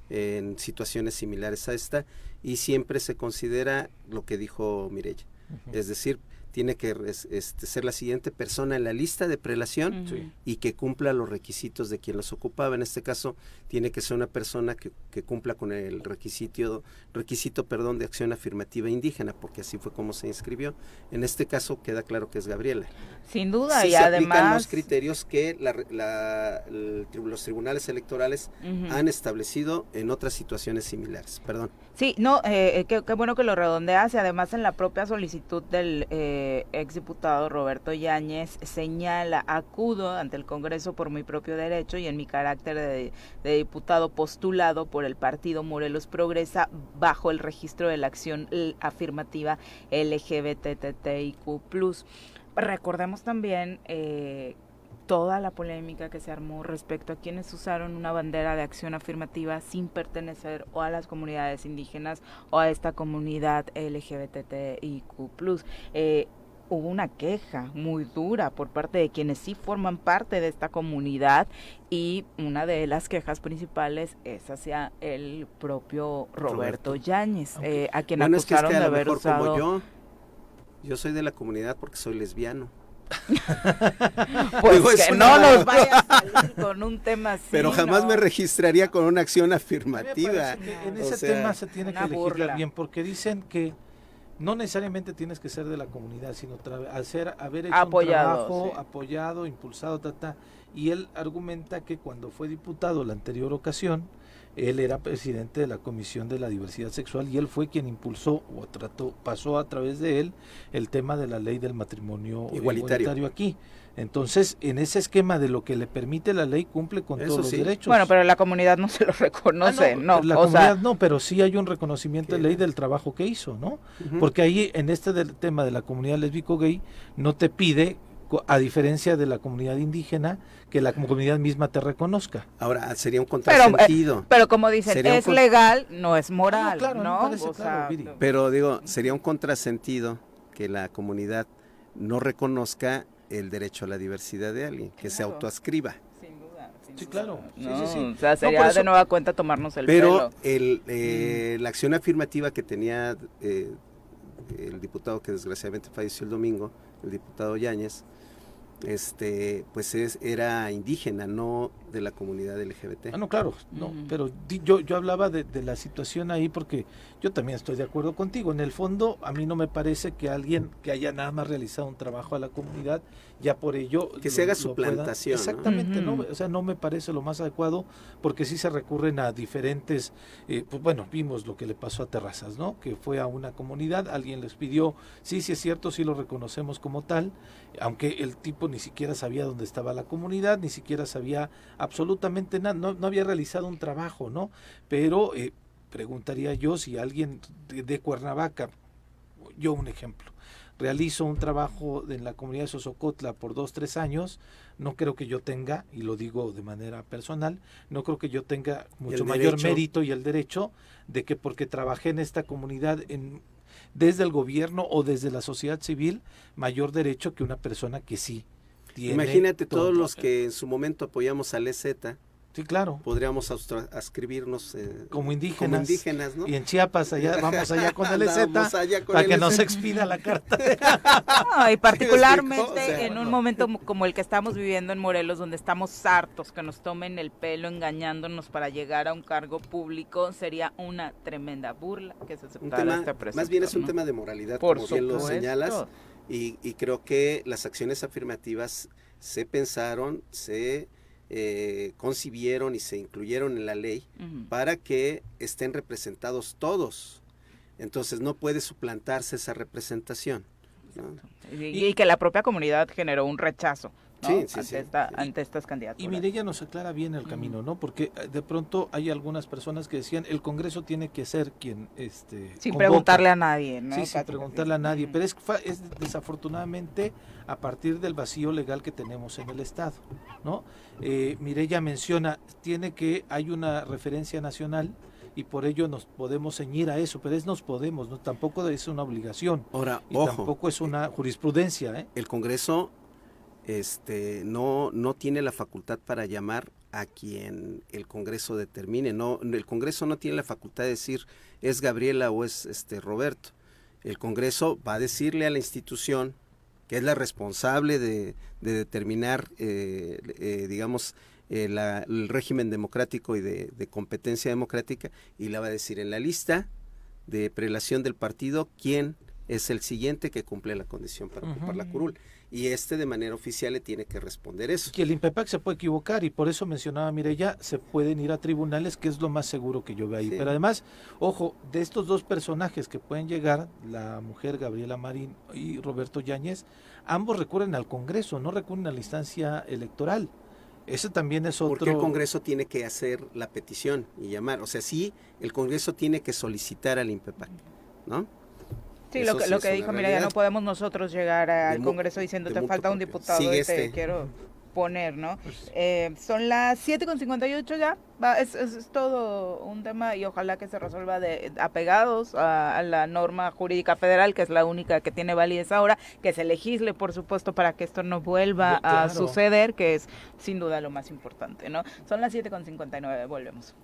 en situaciones similares a esta y siempre se considera lo que dijo Mireya. Es decir, tiene que este, ser la siguiente persona en la lista de prelación y que cumpla los requisitos de quien los ocupaba. En este caso, tiene que ser una persona que, cumpla con el requisito, requisito perdón, de acción afirmativa indígena, porque así fue como se inscribió. En este caso queda claro que es Gabriela. Sin duda, sí y se además... aplican los criterios que los tribunales electorales han establecido en otras situaciones similares. Perdón. Sí, no, eh, eh, qué, bueno que lo redondeas y además en la propia solicitud del eh, exdiputado Roberto Yáñez señala, acudo ante el Congreso por mi propio derecho y en mi carácter de, diputado postulado por el partido Morelos Progresa bajo el registro de la acción afirmativa LGBTTIQ+. Recordemos también eh, toda la polémica que se armó respecto a quienes usaron una bandera de acción afirmativa sin pertenecer o a las comunidades indígenas o a esta comunidad LGBTIQ+. Eh, hubo una queja muy dura por parte de quienes sí forman parte de esta comunidad y una de las quejas principales es hacia el propio Roberto, Yáñez, eh, a quien acusaron de haber usado... yo, yo soy de la comunidad porque soy lesbiano. pues que no nos vaya a salir con un tema así. Pero jamás me registraría con una acción afirmativa. En ese tema se tiene que elegir bien, porque dicen que no necesariamente tienes que ser de la comunidad, sino hacer, haber hecho apoyado, un trabajo apoyado, impulsado, ta, y él argumenta que cuando fue diputado la anterior ocasión, él era presidente de la Comisión de la Diversidad Sexual y él fue quien impulsó o trató, pasó a través de él el tema de la ley del matrimonio igualitario, aquí. Entonces, en ese esquema de lo que le permite la ley, cumple con todos los derechos. Bueno, pero la comunidad no se lo reconoce, ah, no, La comunidad no, pero sí hay un reconocimiento de ley del trabajo que hizo, ¿no? Porque ahí, en este tema de la comunidad lésbico-gay, no te pide a diferencia de la comunidad indígena, que la comunidad misma te reconozca. Ahora, sería un contrasentido. Pero, pero como dicen, es legal, no es moral, ¿no? pero digo, sería un contrasentido que la comunidad no reconozca el derecho a la diversidad de alguien, que se autoascriba. Sin duda. sí, claro. O sea, sería de nueva cuenta tomarnos el Pero el, eh, la acción afirmativa que tenía eh, el diputado que desgraciadamente falleció el domingo, el diputado Yáñez, este, pues es, era indígena, no de la comunidad LGBT. Ah, no, claro, no, pero yo, yo hablaba de, la situación ahí porque yo también estoy de acuerdo contigo. En el fondo, a mí no me parece que alguien que haya nada más realizado un trabajo a la comunidad, ya por ello... Que se haga su plantación. Exactamente, ¿no? O sea, no me parece lo más adecuado porque sí se recurren a diferentes, eh, pues bueno, vimos lo que le pasó a Terrazas, ¿no? Que fue a una comunidad, alguien les pidió, sí, sí es cierto, sí lo reconocemos como tal, aunque el tipo ni siquiera sabía dónde estaba la comunidad, ni siquiera sabía absolutamente nada, no, había realizado un trabajo, ¿no? Pero eh, preguntaría yo si alguien de, Cuernavaca, yo un ejemplo, realizo un trabajo en la comunidad de Sosocotla por dos, tres años, no creo que yo tenga, y lo digo de manera personal, no creo que yo tenga mucho mayor mérito y el derecho de que porque trabajé en esta comunidad en, desde el gobierno o desde la sociedad civil, mayor derecho que una persona que sí tiene. Imagínate todos los que en su momento apoyamos al EZ Sí, claro. Podríamos ascribirnos eh, como indígenas. Y en Chiapas, allá, vamos allá con el EZ para que nos expida la carta. y particularmente en un momento como el que estamos viviendo en Morelos, donde estamos hartos que nos tomen el pelo engañándonos para llegar a un cargo público, sería una tremenda burla que se aceptara Más bien es un tema de moralidad, como bien lo señalas, y, y creo que las acciones afirmativas se pensaron, se eh, concibieron y se incluyeron en la ley para que estén representados todos. Entonces no puede suplantarse esa representación. Y, que la propia comunidad generó un rechazo. Ante, estas candidaturas. Y Mireya nos aclara bien el camino, ¿no? Porque eh, de pronto hay algunas personas que decían el Congreso tiene que ser quien este sin preguntarle a nadie, ¿no? Sí, sin preguntarle a nadie, pero es, es desafortunadamente a partir del vacío legal que tenemos en el Estado, ¿no? Eh, Mireya menciona tiene que hay una referencia nacional y por ello nos podemos ceñir a eso, pero es nos podemos, no tampoco es una obligación. Ahora, y tampoco es una jurisprudencia, ¿eh? El Congreso este, no, no tiene la facultad para llamar a quien el Congreso determine. No, el Congreso no tiene la facultad de decir es Gabriela o es este Roberto. El Congreso va a decirle a la institución que es la responsable de, determinar, eh, eh, digamos, eh, el régimen democrático y de, competencia democrática, y la va a decir en la lista de prelación del partido quién es el siguiente que cumple la condición para ocupar la curul y este de manera oficial le tiene que responder eso. Que el INPEPAC se puede equivocar y por eso mencionaba ya se pueden ir a tribunales, que es lo más seguro que yo veo ahí. Pero además, ojo, de estos dos personajes que pueden llegar, la mujer Gabriela Marín y Roberto Yáñez, ambos recurren al Congreso, no recurren a la instancia electoral. Eso también es otro. Porque el Congreso tiene que hacer la petición y llamar. O sea, sí, el Congreso tiene que solicitar al INPEPAC, ¿no? Sí, lo que, lo que dijo, mira, ya no podemos nosotros llegar al Congreso diciendo te falta un diputado y te este. quiero poner, ¿no? Pues eh, son las 7.58 ya, Va, es, es, todo un tema y ojalá que se resuelva de apegados a, la norma jurídica federal, que es la única que tiene validez ahora, que se legisle, por supuesto, para que esto no vuelva a suceder, que es sin duda lo más importante, ¿no? Son las 7.59, volvemos.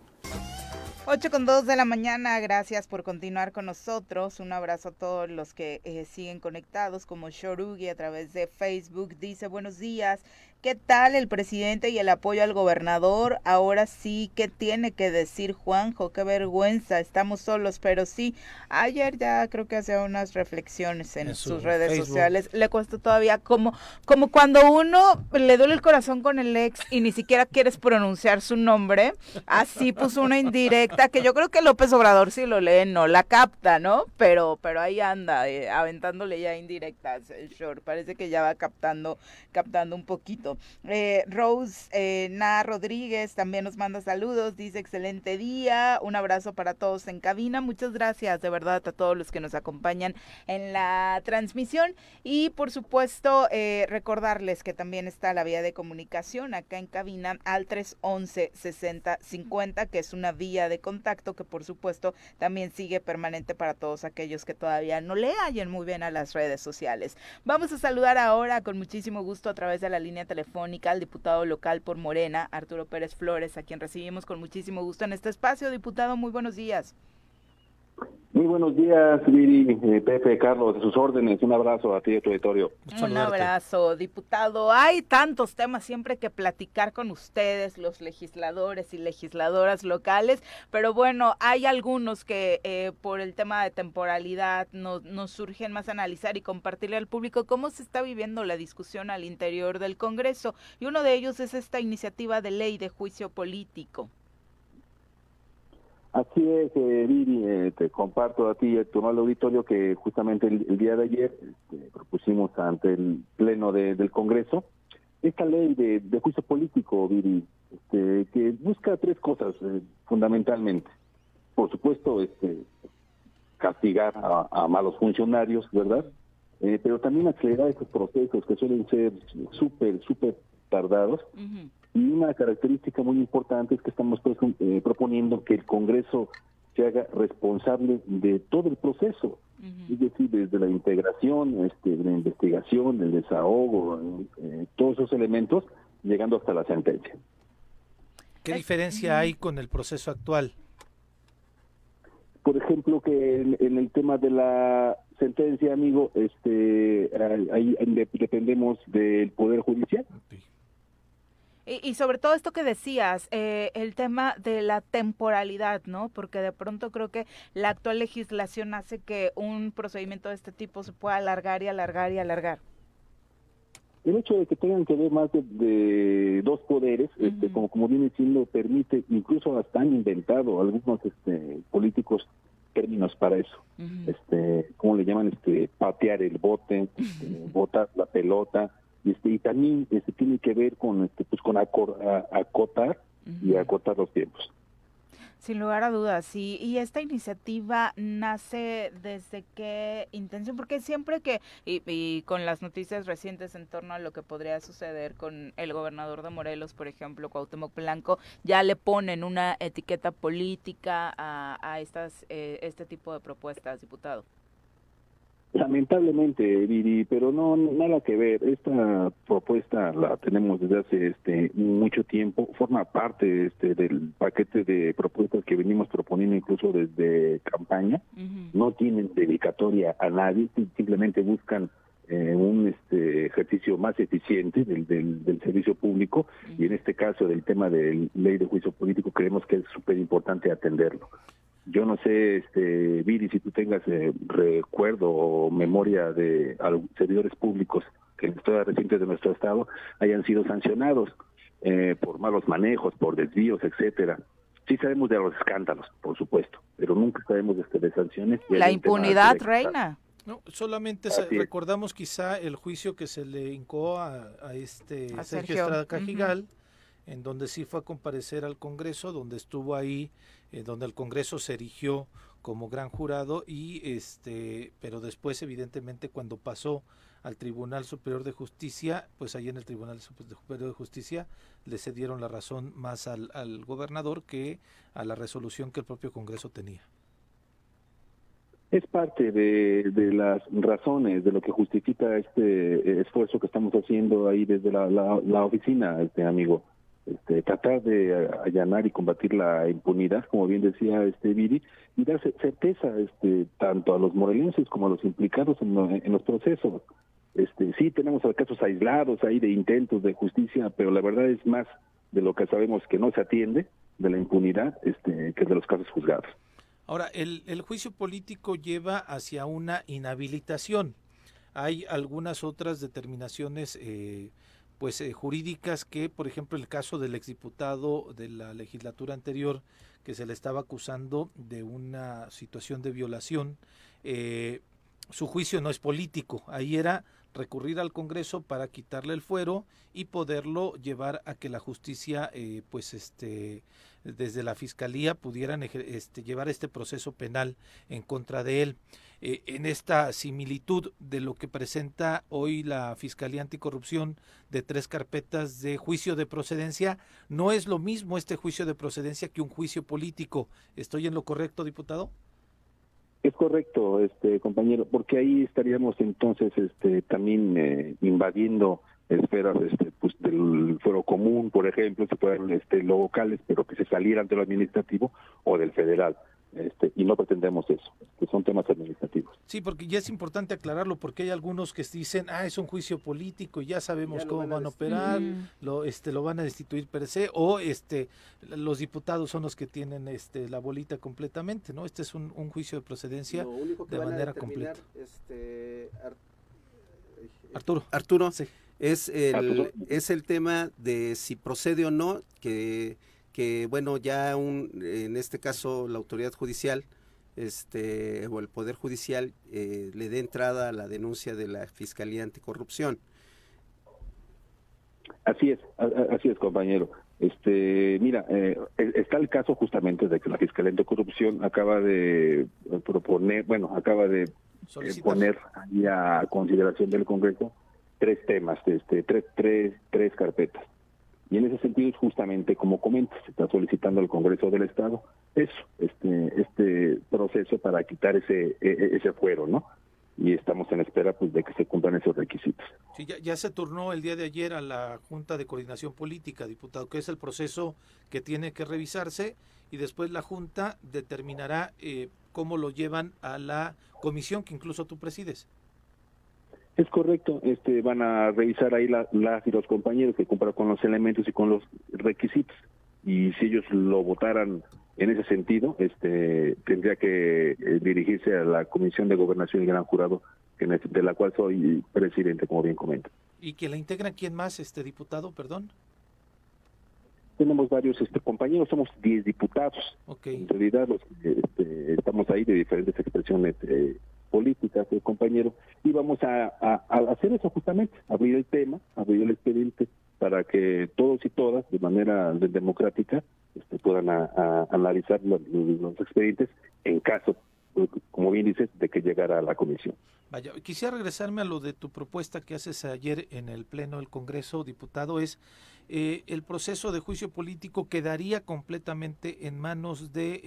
8 con 2 de la mañana, gracias por continuar con nosotros. Un abrazo a todos los que eh, siguen conectados, como Shorugi a través de Facebook. Dice buenos días. ¿Qué tal el presidente y el apoyo al gobernador? Ahora sí, ¿qué tiene que decir Juanjo? Qué vergüenza, estamos solos, pero sí, ayer ya creo que hacía unas reflexiones en, sus redes sociales. Le cuesta todavía como, como cuando uno le duele el corazón con el ex y ni siquiera quieres pronunciar su nombre. Así puso una indirecta que yo creo que López Obrador si lo lee no la capta, ¿no? Pero, pero ahí anda, eh, aventándole ya indirectas el short. Parece que ya va captando, captando un poquito. Eh, Rose eh, Na Rodríguez también nos manda saludos, dice excelente día, un abrazo para todos en cabina, muchas gracias de verdad a todos los que nos acompañan en la transmisión y por supuesto eh, recordarles que también está la vía de comunicación acá en cabina al 311 6050 que es una vía de contacto que por supuesto también sigue permanente para todos aquellos que todavía no le hallen muy bien a las redes sociales. Vamos a saludar ahora con muchísimo gusto a través de la línea telefónica telefónica al diputado local por Morena, Arturo Pérez Flores, a quien recibimos con muchísimo gusto en este espacio. Diputado, muy buenos días. Muy buenos días, Viri, eh, Pepe, Carlos, de sus órdenes. Un abrazo a ti y a tu auditorio. Un abrazo, diputado. Hay tantos temas siempre que platicar con ustedes, los legisladores y legisladoras locales, pero bueno, hay algunos que eh, por el tema de temporalidad nos, nos surgen más analizar y compartirle al público cómo se está viviendo la discusión al interior del Congreso. Y uno de ellos es esta iniciativa de ley de juicio político. Así es, eh, Viri, eh, te comparto a ti y a tu auditorio que justamente el, día de ayer este, propusimos ante el Pleno del Congreso esta ley de, juicio político, Viri, este, que busca tres cosas eh, fundamentalmente. Por supuesto, este, castigar a, malos funcionarios, ¿verdad? eh, pero también acelerar estos procesos que suelen ser súper, súper tardados. Y una característica muy importante es que estamos pues, eh, proponiendo que el Congreso se haga responsable de todo el proceso, es decir, desde la integración, este, la investigación, el desahogo, eh, todos esos elementos, llegando hasta la sentencia. ¿Qué diferencia hay con el proceso actual? Por ejemplo, que en, el tema de la sentencia, amigo, este, ahí dependemos del Poder Judicial. Y, sobre todo esto que decías, eh, el tema de la temporalidad, ¿no? Porque de pronto creo que la actual legislación hace que un procedimiento de este tipo se pueda alargar y alargar y alargar. El hecho de que tengan que ver más de, dos poderes, este, como, como viene siendo, permite, incluso hasta han inventado algunos este, políticos términos para eso. este ¿Cómo le llaman? este Patear el bote, este, botar la pelota y, este, y también este, tiene que ver con, este, pues, con acotar y acotar los tiempos. Sin lugar a dudas, y, y esta iniciativa nace desde qué intención, porque siempre que, y, con las noticias recientes en torno a lo que podría suceder con el gobernador de Morelos, por ejemplo, Cuauhtémoc Blanco, ya le ponen una etiqueta política a, a estas, eh, este tipo de propuestas, diputado. Lamentablemente, Viri, pero no nada que ver. Esta propuesta la tenemos desde hace este mucho tiempo. Forma parte este del paquete de propuestas que venimos proponiendo incluso desde campaña. No tienen dedicatoria a nadie, simplemente buscan eh, un este, ejercicio más eficiente del, del, servicio público y en este caso del tema de ley de juicio político creemos que es súper importante atenderlo. Yo no sé, este, Viri, si tú tengas eh, recuerdo o memoria de servidores públicos que en la historia reciente de nuestro Estado hayan sido sancionados eh, por malos manejos, por desvíos, etcétera. Sí sabemos de los escándalos, por supuesto, pero nunca sabemos este, de sanciones. La impunidad reina. No, solamente recordamos quizá el juicio que se le incó a, este Sergio, Estrada Cajigal, en donde sí fue a comparecer al Congreso, donde estuvo ahí eh, donde el Congreso se erigió como gran jurado y este pero después evidentemente cuando pasó al Tribunal Superior de Justicia pues ahí en el Tribunal Superior de Justicia le cedieron la razón más al, al gobernador que a la resolución que el propio Congreso tenía. Es parte de, de, las razones de lo que justifica este esfuerzo que estamos haciendo ahí desde la, la oficina, este amigo este, tratar de allanar y combatir la impunidad, como bien decía este Viri, y dar certeza este, tanto a los morelenses como a los implicados en, los procesos. Este, sí tenemos casos aislados ahí de intentos de justicia, pero la verdad es más de lo que sabemos que no se atiende de la impunidad este, que de los casos juzgados. Ahora, el, el juicio político lleva hacia una inhabilitación. Hay algunas otras determinaciones eh, pues eh, jurídicas que, por ejemplo, el caso del exdiputado de la legislatura anterior que se le estaba acusando de una situación de violación, eh, su juicio no es político, ahí era recurrir al Congreso para quitarle el fuero y poderlo llevar a que la justicia, eh, pues este, desde la fiscalía pudieran este, llevar este proceso penal en contra de él. Eh, en esta similitud de lo que presenta hoy la Fiscalía Anticorrupción de tres carpetas de juicio de procedencia, no es lo mismo este juicio de procedencia que un juicio político. ¿Estoy en lo correcto, diputado? Es correcto, este compañero, porque ahí estaríamos entonces este también eh, invadiendo esferas este pues del fuero común, por ejemplo, si fueran este locales, pero que se salieran de lo administrativo o del federal. Este, y no pretendemos eso, que son temas administrativos. Sí, porque ya es importante aclararlo, porque hay algunos que dicen, ah, es un juicio político, ya sabemos cómo van a, operar, lo, este, lo van a destituir per se, o este, los diputados son los que tienen este, la bolita completamente, ¿no? Este es un, juicio de procedencia de manera completa. Este, Arturo. Arturo, sí. es, el, es el tema de si procede o no, que que bueno, ya un, en este caso la autoridad judicial este, o el Poder Judicial eh, le dé entrada a la denuncia de la Fiscalía Anticorrupción. Así es, así es, compañero. Este, mira, eh, e, está el caso justamente de que la Fiscalía Anticorrupción acaba de proponer, bueno, acaba de poner ahí a consideración del Congreso tres temas, este, tres, tres, tres carpetas. Y en ese sentido es justamente como comentas, se está solicitando al Congreso del Estado eso, este, este proceso para quitar ese, e, e, ese fuero, ¿no? Y estamos en espera pues de que se cumplan esos requisitos. Sí, ya, ya se turnó el día de ayer a la Junta de Coordinación Política, diputado, que es el proceso que tiene que revisarse y después la Junta determinará eh, cómo lo llevan a la comisión que incluso tú presides. Es correcto, este, van a revisar ahí las y los compañeros que cumplan con los elementos y con los requisitos. Y si ellos lo votaran en ese sentido, este, tendría que eh, dirigirse a la Comisión de Gobernación y Gran Jurado, de la cual soy presidente, como bien comenta. ¿Y que la integran quién más, este diputado, perdón? Tenemos varios este, compañeros, somos 10 diputados. En realidad los, este, estamos ahí de diferentes expresiones eh, políticas, el compañero, y vamos a, hacer eso justamente, abrir el tema, abrir el expediente para que todos y todas, de manera democrática, este, puedan analizar los, expedientes en caso, como bien dices, de que llegara a la comisión. Vaya, quisiera regresarme a lo de tu propuesta que haces ayer en el Pleno del Congreso, diputado, es eh, el proceso de juicio político quedaría completamente en manos del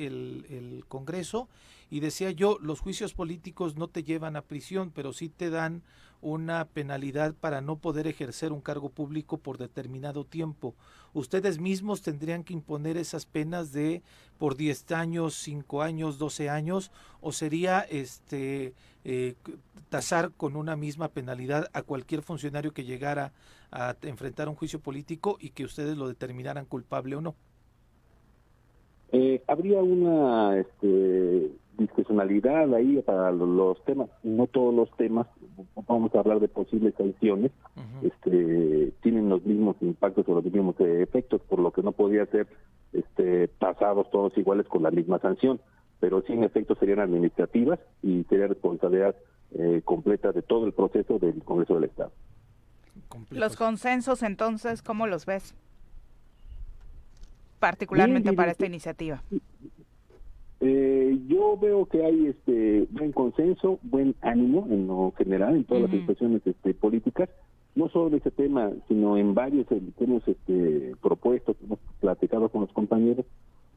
de el Congreso y decía yo, los juicios políticos no te llevan a prisión, pero sí te dan una penalidad para no poder ejercer un cargo público por determinado tiempo. Ustedes mismos tendrían que imponer esas penas de por 10 años, 5 años, 12 años, o sería este eh, tasar con una misma penalidad a cualquier funcionario que llegara a enfrentar un juicio político y que ustedes lo determinaran culpable o no. Eh, habría una este, discrecionalidad ahí para los temas, no todos los temas, vamos a hablar de posibles sanciones, este, tienen los mismos impactos o los mismos efectos, por lo que no podía ser este, tasados todos iguales con la misma sanción, pero sí en efecto serían administrativas y sería responsabilidad eh, completa de todo el proceso del Congreso del Estado. Los consensos entonces, ¿cómo los ves? Particularmente para esta iniciativa. Eh, yo veo que hay este buen consenso, buen ánimo en lo general, en todas las expresiones este, políticas, no solo de este tema, sino en varios que hemos este, propuesto, que hemos platicado con los compañeros.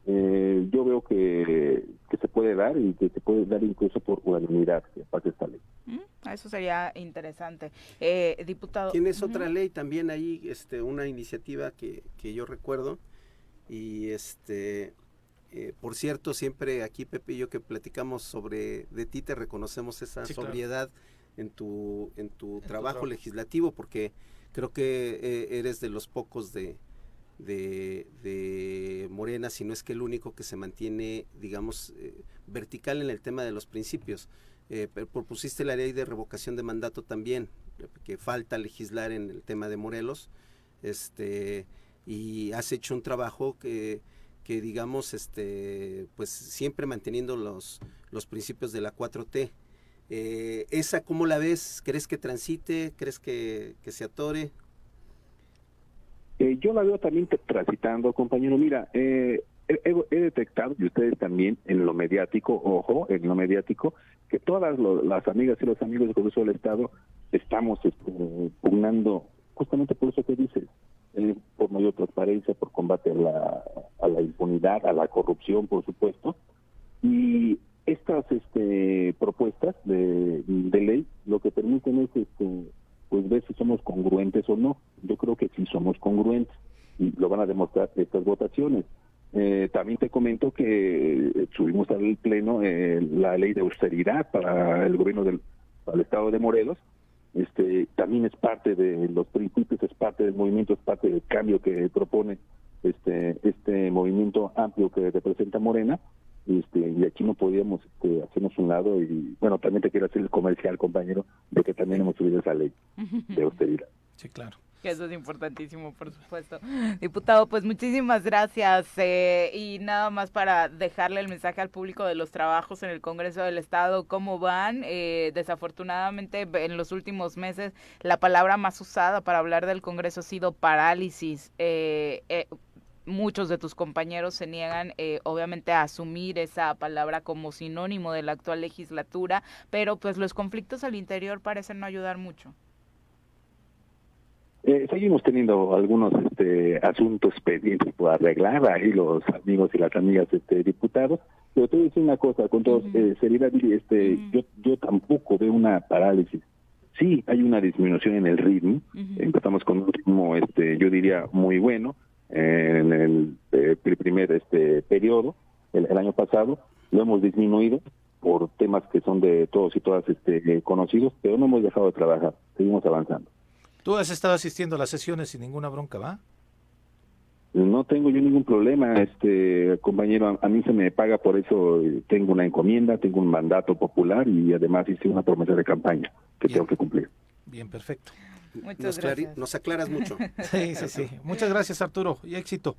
Eh, yo veo que, se puede dar y que se puede dar incluso por unanimidad, aparte de esta ley. Mm, eso sería interesante. Eh, diputado. Tienes otra ley también ahí, este, una iniciativa que, que yo recuerdo y este eh, por cierto, siempre aquí Pepe y yo que platicamos sobre de ti te reconocemos esa sobriedad en tu en tu trabajo legislativo porque creo que eh, eres de los pocos de, de, Morena, si no es que el único que se mantiene, digamos, eh, vertical en el tema de los principios. propusiste la ley de revocación de mandato también, que falta legislar en el tema de Morelos, este, y has hecho un trabajo que que digamos, este, pues siempre manteniendo los, los principios de la 4T. Eh, ¿Esa cómo la ves? ¿Crees que transite? ¿Crees que, se atore? Eh, yo la veo también transitando, compañero. Mira, eh, he, detectado, y ustedes también, en lo mediático, ojo, en lo mediático, que todas las amigas y los amigos del Congreso del Estado estamos este, pugnando justamente por eso que dices, por mayor transparencia, por combate a la, a la impunidad, a la corrupción, por supuesto. Y estas este, propuestas de, ley lo que permiten es este, pues ver si somos congruentes o no. Yo creo que sí somos congruentes y lo van a demostrar estas votaciones. Eh, también te comento que subimos al Pleno eh, la ley de austeridad para el gobierno del Estado de Morelos, este, también es parte de los principios, es parte del movimiento, es parte del cambio que propone este, este movimiento amplio que representa Morena. Este, y aquí no podíamos este, hacernos un lado y bueno, también te quiero hacer el comercial, compañero, de que también hemos subido esa ley de austeridad. Sí, claro. Eso es importantísimo, por supuesto. Diputado, pues muchísimas gracias. Eh, y nada más para dejarle el mensaje al público de los trabajos en el Congreso del Estado, cómo van. Eh, desafortunadamente, en los últimos meses, la palabra más usada para hablar del Congreso ha sido parálisis. Eh, muchos de tus compañeros se niegan eh, obviamente a asumir esa palabra como sinónimo de la actual legislatura, pero pues los conflictos al interior parecen no ayudar mucho. Eh, seguimos teniendo algunos este, asuntos pendientes por arreglar ahí los amigos y las amigas este, diputados, pero te voy a decir una cosa, con toda eh, seriedad, este, yo, yo tampoco veo una parálisis. Sí, hay una disminución en el ritmo, empezamos con un ritmo, este, yo diría, muy bueno en el, eh, primer este periodo, el, año pasado, lo hemos disminuido por temas que son de todos y todas este, conocidos, pero no hemos dejado de trabajar, seguimos avanzando. Tú has estado asistiendo a las sesiones sin ninguna bronca, ¿va? No tengo yo ningún problema, este compañero, a, mí se me paga por eso, tengo una encomienda, tengo un mandato popular y además hice una promesa de campaña que tengo que cumplir. Bien, perfecto. Muchas gracias. Nos aclaras mucho. sí, sí, sí. Muchas gracias Arturo y éxito.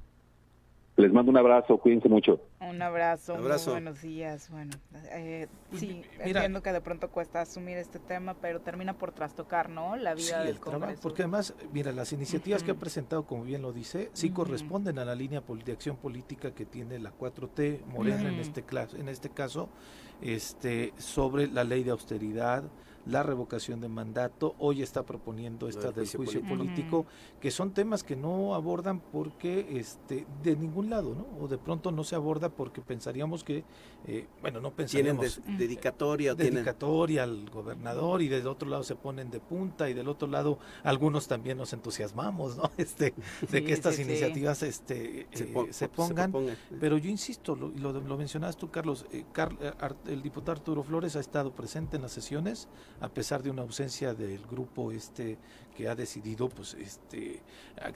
Les mando un abrazo, cuídense mucho. Un abrazo, buenos días. Bueno, eh, sí, entiendo que de pronto cuesta asumir este tema, pero termina por trastocar, ¿no? La vida del Congreso. porque además, mira, las iniciativas que ha presentado, como bien lo dice, sí corresponden a la línea de acción política que tiene la 4T, Morena en este en este caso, este sobre la ley de austeridad, la revocación de mandato, hoy está proponiendo esta del juicio, político, que son temas que no abordan porque este de ningún lado, ¿no? O de pronto no se aborda porque pensaríamos que, eh, bueno, no pensaríamos... Tienen dedicatoria. Dedicatoria al gobernador y del otro lado se ponen de punta y del otro lado algunos también nos entusiasmamos, ¿no? Este, de que estas iniciativas este, se, eh, pongan. Pero yo insisto, lo, lo, mencionabas tú, Carlos, eh, el diputado Arturo Flores ha estado presente en las sesiones, a pesar de una ausencia del grupo este que ha decidido pues este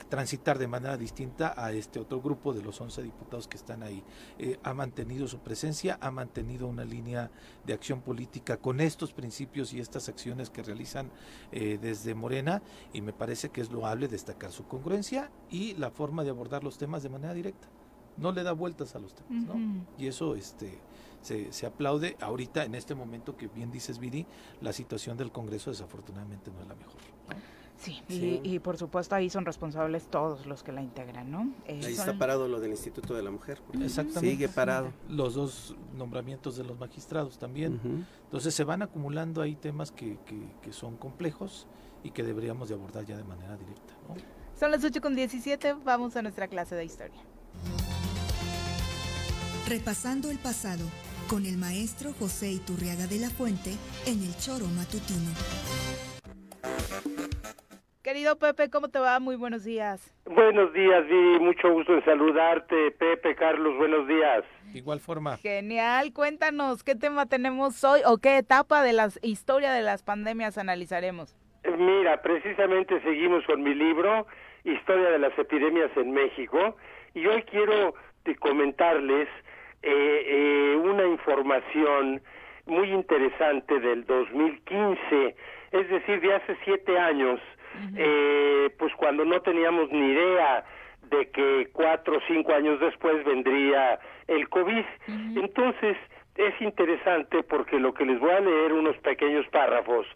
transitar de manera distinta a este otro grupo de los 11 diputados que están ahí. Eh, ha mantenido su presencia, ha mantenido una línea de acción política con estos principios y estas acciones que realizan eh, desde Morena y me parece que es loable destacar su congruencia y la forma de abordar los temas de manera directa. No le da vueltas a los temas, ¿no? Y eso este se, se, aplaude ahorita en este momento que bien dices Viri, la situación del Congreso desafortunadamente no es la mejor. Sí, Y, por supuesto ahí son responsables todos los que la integran, ¿no? Eh, ahí está parado lo del Instituto de la Mujer. Exactamente. Sigue parado. Los dos nombramientos de los magistrados también. Entonces se van acumulando ahí temas que, que, que, son complejos y que deberíamos de abordar ya de manera directa. ¿no? Son las 8 con 17, vamos a nuestra clase de historia. Repasando el pasado con el maestro José Iturriaga de la Fuente en el Choro Matutino. Querido Pepe, ¿cómo te va? Muy buenos días. Buenos días, Vi. Mucho gusto en saludarte. Pepe, Carlos, buenos días. igual forma. Genial. Cuéntanos, ¿qué tema tenemos hoy o qué etapa de la historia de las pandemias analizaremos? Mira, precisamente seguimos con mi libro, Historia de las Epidemias en México, y hoy quiero comentarles eh, eh, una información muy interesante del 2015, es decir, de hace siete años, eh, pues cuando no teníamos ni idea de que cuatro o cinco años después vendría el COVID. Entonces, es interesante porque lo que les voy a leer unos pequeños párrafos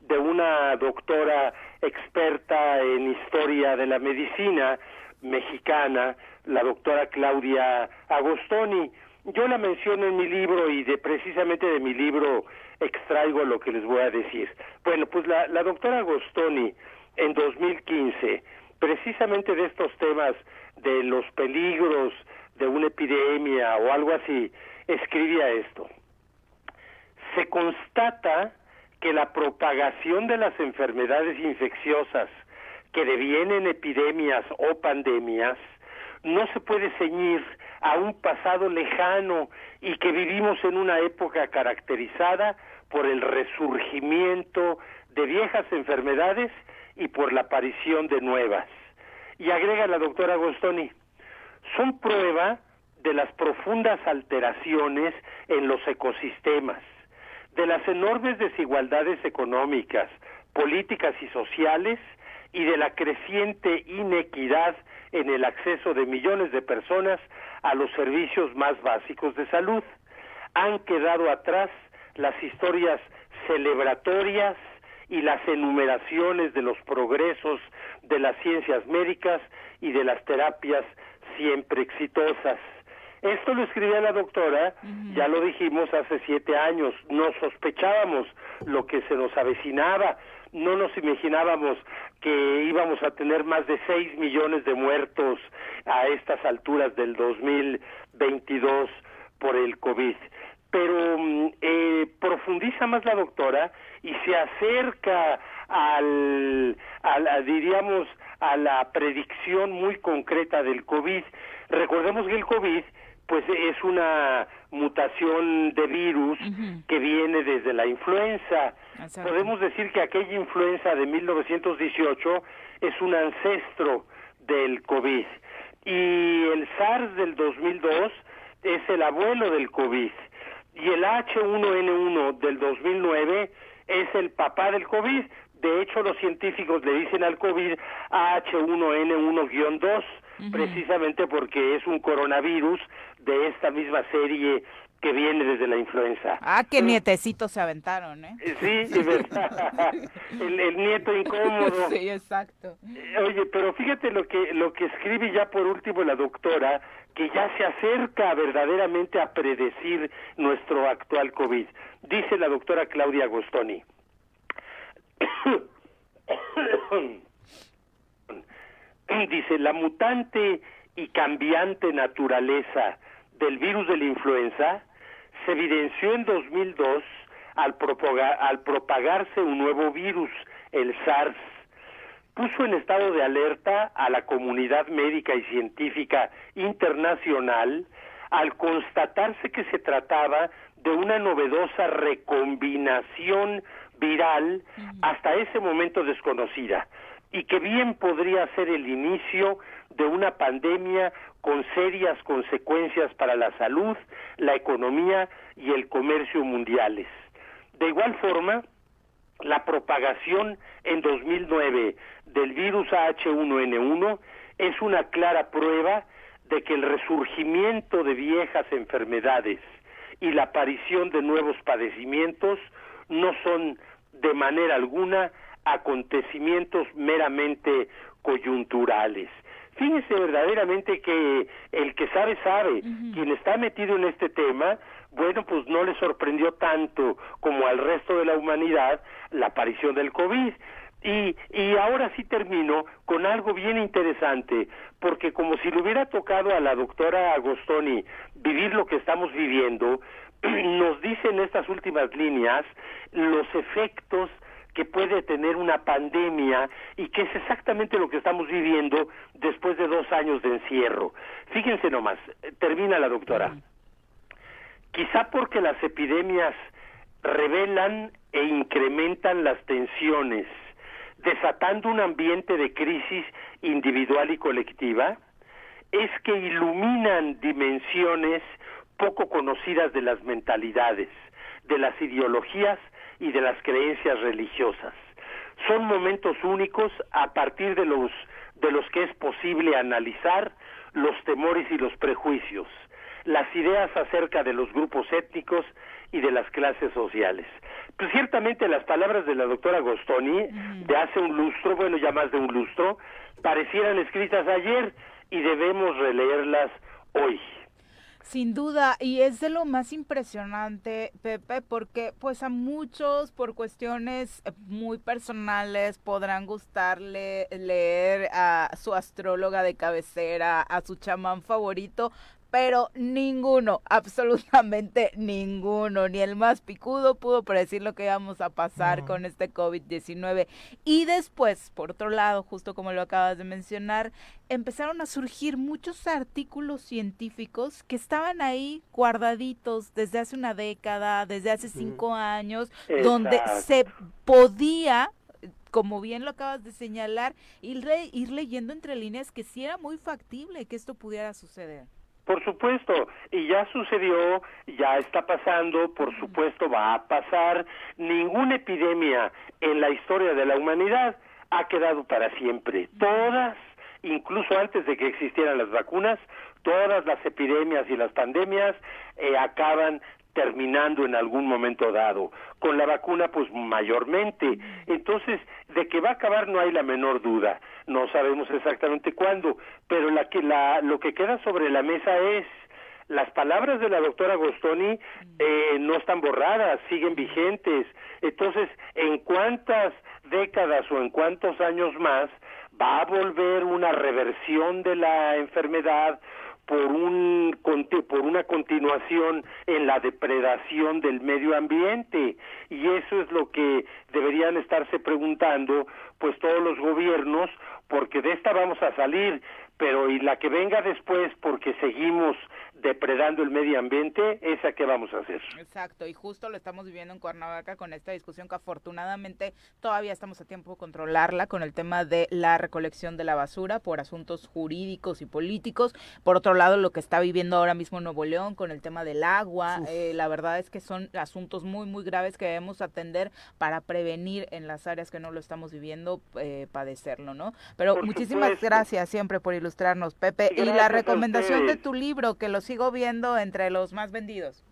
de una doctora experta en historia de la medicina mexicana, la doctora Claudia Agostoni, yo la menciono en mi libro y de precisamente de mi libro extraigo lo que les voy a decir. Bueno, pues la, doctora Agostoni en 2015, precisamente de estos temas de los peligros de una epidemia o algo así, escribía esto. Se constata que la propagación de las enfermedades infecciosas que devienen epidemias o pandemias no se puede ceñir a un pasado lejano y que vivimos en una época caracterizada por el resurgimiento de viejas enfermedades y por la aparición de nuevas. Y agrega la doctora Agostoni, son prueba de las profundas alteraciones en los ecosistemas, de las enormes desigualdades económicas, políticas y sociales y de la creciente inequidad en el acceso de millones de personas a los servicios más básicos de salud. Han quedado atrás las historias celebratorias y las enumeraciones de los progresos de las ciencias médicas y de las terapias siempre exitosas. Esto lo escribía la doctora, ya lo dijimos hace siete años, no sospechábamos lo que se nos avecinaba, no nos imaginábamos que íbamos a tener más de seis millones de muertos a estas alturas del 2022 por el COVID. Pero mm, eh, profundiza más la doctora y se acerca al, al, diríamos, a la predicción muy concreta del COVID. Recordemos que el COVID pues es una mutación de virus que viene desde la influenza. Podemos decir que aquella influenza de 1918 es un ancestro del COVID. Y el SARS del 2002 es el abuelo del COVID. Y el H1N1 del 2009 es el papá del COVID. De hecho, los científicos le dicen al COVID H1N1-2 precisamente porque es un coronavirus de esta misma serie que viene desde la influenza. Ah, qué nietecitos se aventaron, ¿eh? eh sí, el, el, nieto incómodo. Sí, exacto. Eh, oye, pero fíjate lo que lo que escribe ya por último la doctora, que ya se acerca verdaderamente a predecir nuestro actual COVID. Dice la doctora Claudia Agostoni. dice, la mutante y cambiante naturaleza del virus de la influenza se evidenció en 2002 al, al propagarse un nuevo virus, el SARS. Puso en estado de alerta a la comunidad médica y científica internacional al constatarse que se trataba de una novedosa recombinación viral hasta ese momento desconocida y que bien podría ser el inicio de una pandemia con serias consecuencias para la salud, la economía y el comercio mundiales. De igual forma, la propagación en 2009 del virus H1N1 es una clara prueba de que el resurgimiento de viejas enfermedades y la aparición de nuevos padecimientos no son de manera alguna acontecimientos meramente coyunturales. Fíjese verdaderamente que el que sabe, sabe. Quien está metido en este tema, bueno, pues no le sorprendió tanto como al resto de la humanidad la aparición del COVID. Y, y ahora sí termino con algo bien interesante, porque como si le hubiera tocado a la doctora Agostoni vivir lo que estamos viviendo, nos dice en estas últimas líneas los efectos que puede tener una pandemia y que es exactamente lo que estamos viviendo después de dos años de encierro. Fíjense nomás, termina la doctora. Quizá porque las epidemias revelan e incrementan las tensiones, desatando un ambiente de crisis individual y colectiva, es que iluminan dimensiones poco conocidas de las mentalidades, de las ideologías y de las creencias religiosas. Son momentos únicos a partir de los de los que es posible analizar los temores y los prejuicios, las ideas acerca de los grupos étnicos y de las clases sociales. Pues ciertamente las palabras de la doctora Gostoni de hace un lustro, bueno ya más de un lustro, parecieran escritas ayer y debemos releerlas hoy. Sin duda, y es de lo más impresionante, Pepe, porque pues a muchos por cuestiones eh, muy personales podrán gustarle leer a su astróloga de cabecera, a su chamán favorito, pero ninguno, absolutamente ninguno, ni el más picudo pudo predecir lo que íbamos a pasar con este COVID-19. Y después, por otro lado, justo como lo acabas de mencionar, empezaron a surgir muchos artículos científicos que estaban ahí guardaditos desde hace una década, desde hace cinco años, donde se podía como bien lo acabas de señalar, ir, ir leyendo entre líneas que sí era muy factible que esto pudiera suceder. Por supuesto, y ya sucedió, ya está pasando, por supuesto va a pasar. Ninguna epidemia en la historia de la humanidad ha quedado para siempre. Todas, incluso antes de que existieran las vacunas, todas las epidemias y las pandemias eh, acaban terminando en algún momento dado. Con la vacuna, pues mayormente. Entonces, de que va a acabar no hay la menor duda. No sabemos exactamente cuándo, pero la que la lo que queda sobre la mesa es las palabras de la doctora Gostoni eh, no están borradas, siguen vigentes. Entonces, ¿en cuántas décadas o en cuántos años más va a volver una reversión de la enfermedad por un por una continuación en la depredación del medio ambiente y eso es lo que deberían estarse preguntando pues todos los gobiernos porque de esta vamos a salir pero y la que venga después porque seguimos depredando el medio ambiente, esa que vamos a hacer. Exacto, y justo lo estamos viviendo en Cuernavaca con esta discusión que afortunadamente todavía estamos a tiempo de controlarla con el tema de la recolección de la basura por asuntos jurídicos y políticos. Por otro lado, lo que está viviendo ahora mismo Nuevo León con el tema del agua, eh, la verdad es que son asuntos muy, muy graves que debemos atender para prevenir en las áreas que no lo estamos viviendo eh, padecerlo, ¿no? Pero muchísimas gracias siempre por ilustrarnos, Pepe. Y, la recomendación de tu libro, que lo sigo viendo entre los más vendidos.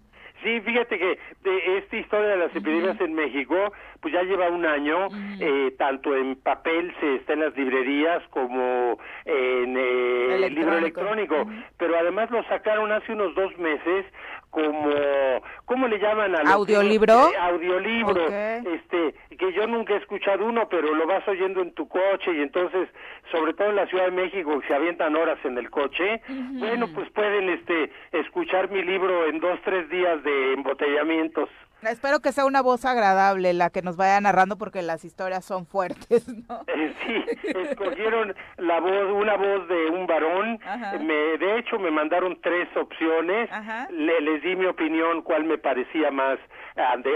Sí, fíjate que de esta historia de las epidemias en México, pues ya lleva un año, eh, tanto en papel se está en las librerías como en eh, el libro electrónico, pero además lo sacaron hace unos dos meses como ¿cómo le llaman al audiolibro? audiolibro, este que yo nunca he escuchado uno, pero lo vas oyendo en tu coche y entonces, sobre todo en la Ciudad de México, que se avientan horas en el coche, bueno, pues pueden este escuchar mi libro en dos tres días de embotellamientos. Espero que sea una voz agradable la que nos vaya narrando porque las historias son fuertes, ¿no? Sí, escogieron la voz, una voz de un varón. Me, de hecho, me mandaron tres opciones. Le, les di mi opinión, cuál me parecía más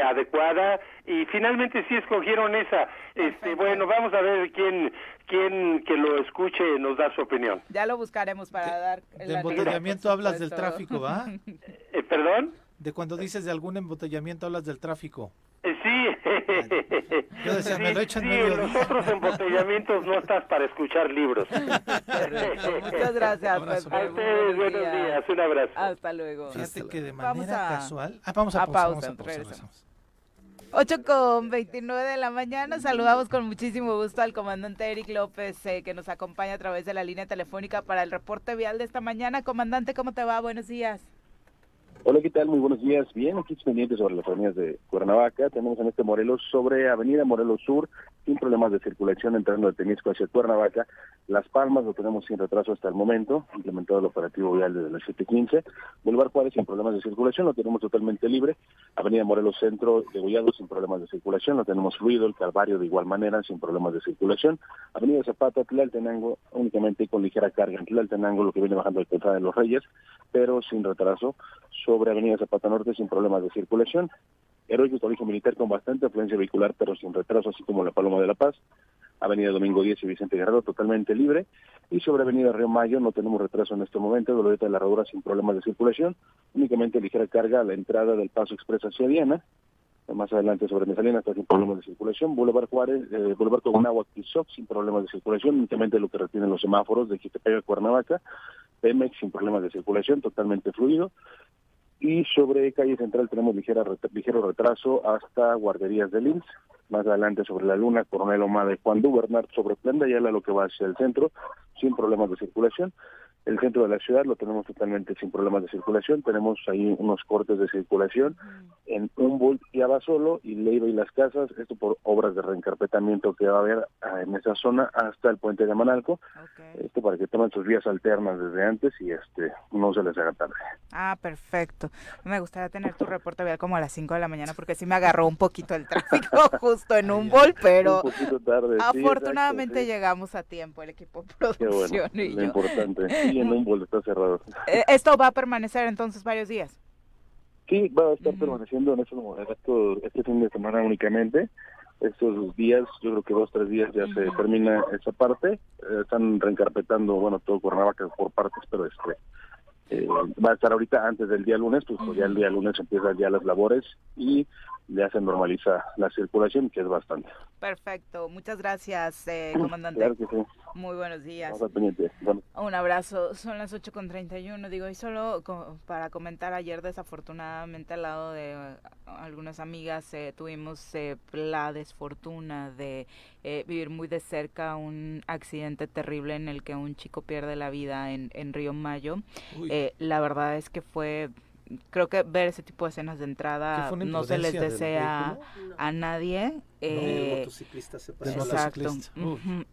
adecuada y finalmente sí escogieron esa. Este, bueno, vamos a ver quién quién que lo escuche nos da su opinión. Ya lo buscaremos para dar. De embotellamiento hablas del tráfico, ¿va? Eh, ¿Perdón? De cuando dices de algún embotellamiento hablas del tráfico. Eh, sí. Yo decía, me lo sí, en los otros embotellamientos no estás para escuchar libros. Muchas gracias, A ustedes, buenos días. Un abrazo. Hasta luego. Fíjate que de manera casual... Ah, vamos a, pausa, pausa, vamos a pausa, regresamos. 8 con 29 de la mañana. Saludamos con muchísimo gusto al comandante Eric López, eh, que nos acompaña a través de la línea telefónica para el reporte vial de esta mañana. Comandante, ¿cómo te va? Buenos días. Hola, ¿qué tal? Muy buenos días. Bien, aquí pendientes sobre las avenidas de Cuernavaca. Tenemos en este Morelos sobre Avenida Morelos Sur, sin problemas de circulación entrando de Temisco hacia Cuernavaca. Las Palmas lo tenemos sin retraso hasta el momento, implementado el operativo vial desde las 7.15. Boulevard Juárez sin problemas de circulación, lo tenemos totalmente libre. Avenida Morelos Centro de Gollado sin problemas de circulación, lo tenemos fluido. El Calvario de igual manera sin problemas de circulación. Avenida Zapata, Tlaltenango, únicamente con ligera carga en Tlaltenango, lo que viene bajando el Calzada de los Reyes, pero sin retraso Avenida Zapata Norte sin problemas de circulación. Heroico Colegio Militar con bastante afluencia vehicular, pero sin retraso, así como la Paloma de la Paz. Avenida Domingo 10 y Vicente Guerrero totalmente libre. Y sobre Avenida Río Mayo no tenemos retraso en este momento, Doloreta de la Herradura sin problemas de circulación, únicamente ligera carga a la entrada del Paso Express hacia Diana. Más adelante sobre Mesalina está sin problemas de circulación. Boulevard Juárez, eh, Boulevard Cogonagua, Tizoc sin problemas de circulación, únicamente lo que retienen los semáforos de Quitepec a Cuernavaca. Pemex sin problemas de circulación, totalmente fluido y sobre calle central tenemos ligera, ligero retraso hasta guarderías de Linz. Más adelante sobre la Luna, Coronel Omada y Juan Bernard sobre Plenda, ya lo que va hacia el centro, sin problemas de circulación. El centro de la ciudad lo tenemos totalmente sin problemas de circulación. Tenemos ahí unos cortes de circulación en Humboldt y Abasolo y Leiva y Las Casas. Esto por obras de reencarpetamiento que va a haber ah, en esa zona hasta el puente de Manalco. Esto para que tomen sus vías alternas desde antes y este no se les haga tarde. Ah, perfecto. Me gustaría tener tu reporte vial como a las 5 de la mañana porque sí me agarró un poquito el tráfico justo en Humboldt, pero un poquito tarde, afortunadamente llegamos a tiempo el equipo de producción y lo importante en Humboldt está cerrado. Eh, ¿Esto va a permanecer entonces varios días? Sí, va a estar permaneciendo en, esto, este fin de semana únicamente. Estos días, yo creo que dos, tres días ya se termina esa parte. Eh, están reencarpetando, bueno, todo Cuernavaca por partes, pero este eh, va a estar ahorita antes del día lunes, pues, pues ya el día lunes empiezan ya las labores y ya se normaliza la circulación, que es bastante. Perfecto, muchas gracias, eh, comandante. Claro que sí. Muy buenos días. Bueno. Un abrazo, son las 8.31, digo, y solo para comentar, ayer desafortunadamente al lado de eh, algunas amigas eh, tuvimos la desfortuna de vivir muy de cerca un accidente terrible en el que un chico pierde la vida en, en Río Mayo. la verdad es que fue creo que ver ese tipo de escenas de entrada no se les desea a nadie. Eh, motociclista se pasó exacto.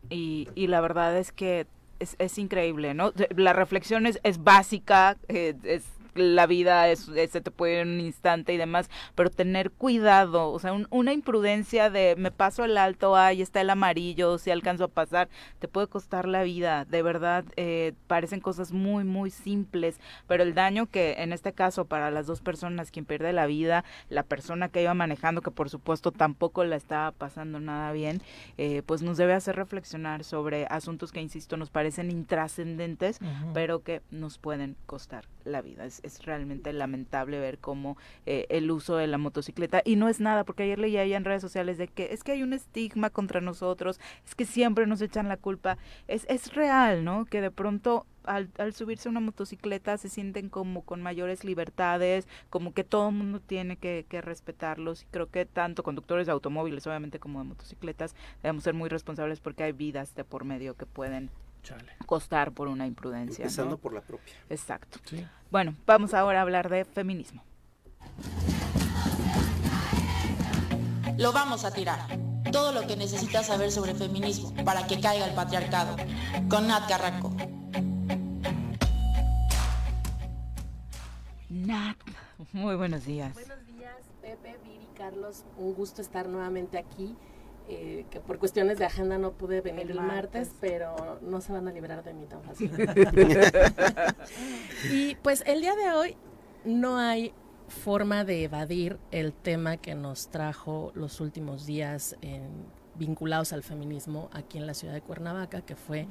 y, y la verdad es que es, es increíble, ¿no? La reflexión es, es básica, eh, es la vida es, se te puede ir en un instante y demás, pero tener cuidado, o sea, una imprudencia de me paso el alto, ahí está el amarillo, si alcanzo a pasar, te puede costar la vida, de verdad, eh, parecen cosas muy, muy simples, pero el daño que en este caso para las dos personas, quien pierde la vida, la persona que iba manejando, que por supuesto tampoco la estaba pasando nada bien, eh, pues nos debe hacer reflexionar sobre asuntos que, insisto, nos parecen intrascendentes, pero que nos pueden costar la vida. Es, es realmente lamentable ver cómo eh, el uso de la motocicleta, y no es nada, porque ayer leía en redes sociales de que es que hay un estigma contra nosotros, es que siempre nos echan la culpa. Es, es real, ¿no? Que de pronto al, al, subirse a una motocicleta se sienten como con mayores libertades, como que todo el mundo tiene que, que, respetarlos y creo que tanto conductores de automóviles obviamente como de motocicletas debemos ser muy responsables porque hay vidas de por medio que pueden costar por una imprudencia. Empezando por la propia. Exacto. Bueno, vamos ahora a hablar de feminismo. Lo vamos a tirar. Todo lo que necesitas saber sobre feminismo para que caiga el patriarcado. Con Nat Carranco. Nat, muy buenos días. Buenos días, Pepe, Vivi, Carlos. Un gusto estar nuevamente aquí. Eh, que por cuestiones de agenda no pude venir el, martes, pero no se van a librar de mí tan fácil. y pues el día de hoy no hay forma de evadir el tema que nos trajo los últimos días vinculados al feminismo aquí en la ciudad de Cuernavaca, que fue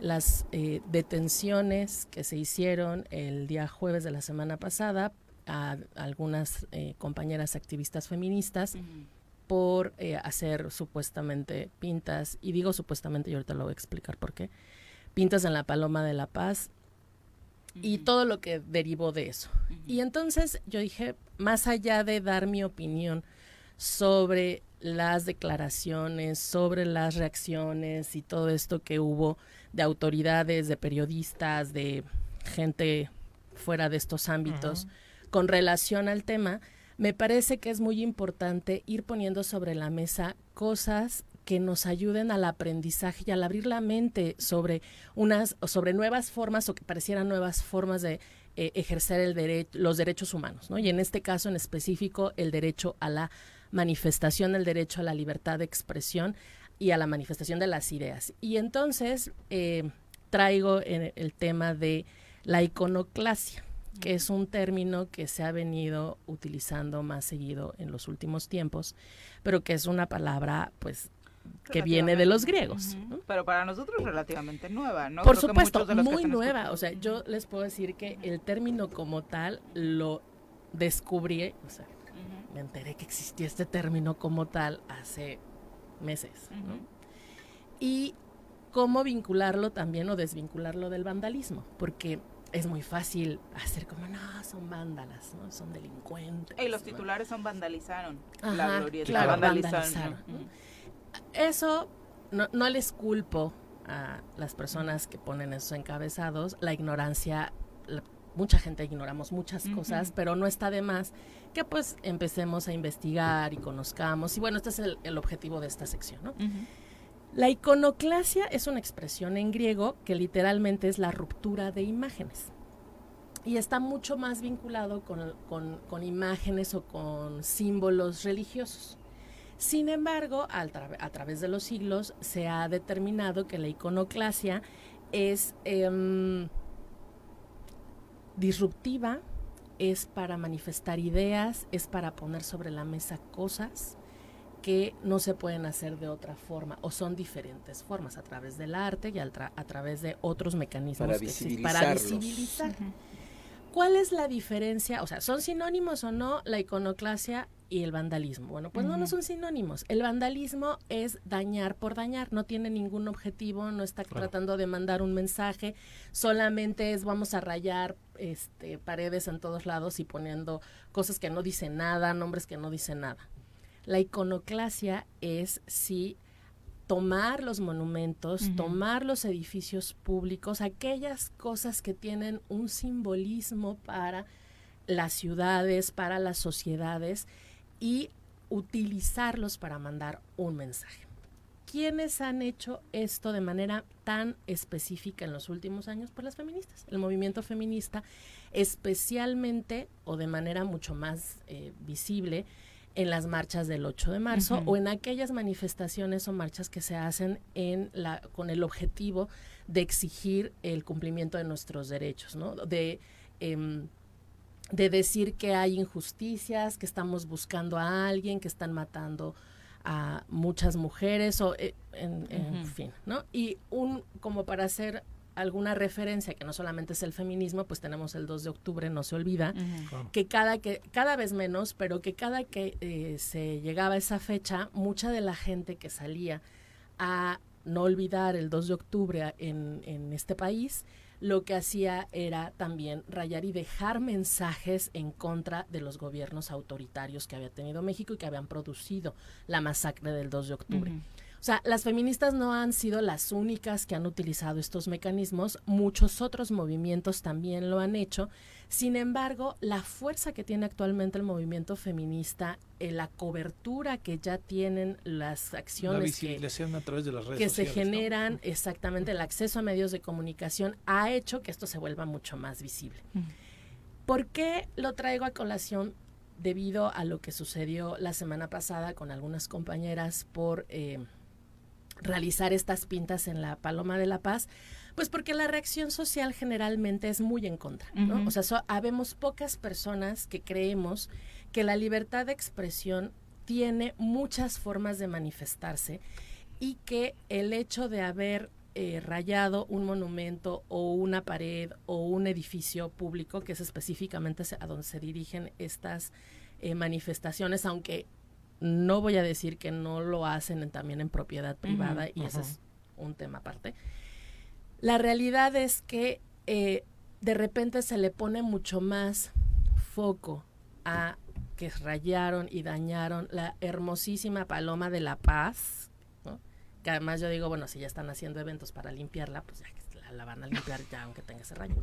las eh, detenciones que se hicieron el día jueves de la semana pasada a algunas eh, compañeras activistas feministas por eh, hacer supuestamente pintas, y digo supuestamente, y ahorita lo voy a explicar por qué, pintas en la Paloma de la Paz y todo lo que derivó de eso. Y entonces yo dije, más allá de dar mi opinión sobre las declaraciones, sobre las reacciones y todo esto que hubo de autoridades, de periodistas, de gente fuera de estos ámbitos con relación al tema, me parece que es muy importante ir poniendo sobre la mesa cosas que nos ayuden al aprendizaje y al abrir la mente sobre unas sobre nuevas formas o que parecieran nuevas formas de eh, ejercer el derecho los derechos humanos, ¿no? Y en este caso en específico el derecho a la manifestación, el derecho a la libertad de expresión y a la manifestación de las ideas. Y entonces eh, traigo el tema de la iconoclasia que es un término que se ha venido utilizando más seguido en los últimos tiempos, pero que es una palabra, pues, que viene de los griegos. Pero para nosotros relativamente nueva, ¿no? Por supuesto, muy nueva. O sea, yo les puedo decir que el término como tal lo descubrí, o sea, me enteré que existía este término como tal hace meses. Y cómo vincularlo también o desvincularlo del vandalismo, porque es muy fácil hacer como, no, son vándalas, ¿no? Son delincuentes. Y los titulares son vandalizaron. la claro, vandalizaron. Eso no, no les culpo a las personas que ponen esos encabezados. La ignorancia, mucha gente ignoramos muchas cosas, pero no está de más que pues empecemos a investigar y conozcamos. Y bueno, este es el, objetivo de esta sección, ¿no? La iconoclasia es una expresión en griego que literalmente es la ruptura de imágenes y está mucho más vinculado con, imágenes o con símbolos religiosos. Sin embargo, a, través de los siglos se ha determinado que la iconoclasia es em, disruptiva, es para manifestar ideas, es para poner sobre la mesa cosas, que no se pueden hacer de otra forma o son diferentes formas a través del arte y a, través de otros mecanismos para que para visibilizar. ¿Cuál es la diferencia? O sea, ¿son sinónimos o no la iconoclasia y el vandalismo? Bueno, pues no, no son sinónimos. El vandalismo es dañar por dañar, no tiene ningún objetivo, no está tratando de mandar un mensaje, solamente es vamos a rayar este, paredes en todos lados y poniendo cosas que no dicen nada, nombres que no dicen nada. La iconoclasia es si tomar los monumentos, tomar los edificios públicos, aquellas cosas que tienen un simbolismo para las ciudades, para las sociedades y utilizarlos para mandar un mensaje. ¿Quiénes han hecho esto de manera tan específica en los últimos años? Pues las feministas. El movimiento feminista, especialmente o de manera mucho más eh, visible, en las marchas del 8 de marzo o en aquellas manifestaciones o marchas que se hacen en la, con el objetivo de exigir el cumplimiento de nuestros derechos, ¿no? De, em, de decir que hay injusticias, que estamos buscando a alguien, que están matando a muchas mujeres o eh, en, en fin, ¿no? Y un como para hacer alguna referencia que no solamente es el feminismo, pues tenemos el 2 de octubre, no se olvida, que cada que cada vez menos, pero que cada que eh, se llegaba a esa fecha, mucha de la gente que salía a no olvidar el 2 de octubre en, en este país, lo que hacía era también rayar y dejar mensajes en contra de los gobiernos autoritarios que había tenido México y que habían producido la masacre del 2 de octubre. O sea, las feministas no han sido las únicas que han utilizado estos mecanismos, muchos otros movimientos también lo han hecho. Sin embargo, la fuerza que tiene actualmente el movimiento feminista, eh, la cobertura que ya tienen las acciones que, a través de las redes que se generan, exactamente el acceso a medios de comunicación, ha hecho que esto se vuelva mucho más visible. ¿Por qué lo traigo a colación? Debido a lo que sucedió la semana pasada con algunas compañeras por... Eh, realizar estas pintas en la Paloma de la Paz, pues porque la reacción social generalmente es muy en contra, ¿no? O sea, habemos pocas personas que creemos que la libertad de expresión tiene muchas formas de manifestarse y que el hecho de haber eh, rayado un monumento o una pared o un edificio público, que es específicamente a donde se dirigen estas eh, manifestaciones, aunque no voy a decir que no lo hacen también en propiedad privada y ese es un tema aparte. La realidad es que eh, de repente se le pone mucho más foco a que rayaron y dañaron la hermosísima Paloma de la Paz, que además yo digo, bueno, si ya están haciendo eventos para limpiarla, pues ya la, van a limpiar ya aunque tenga ese rayo,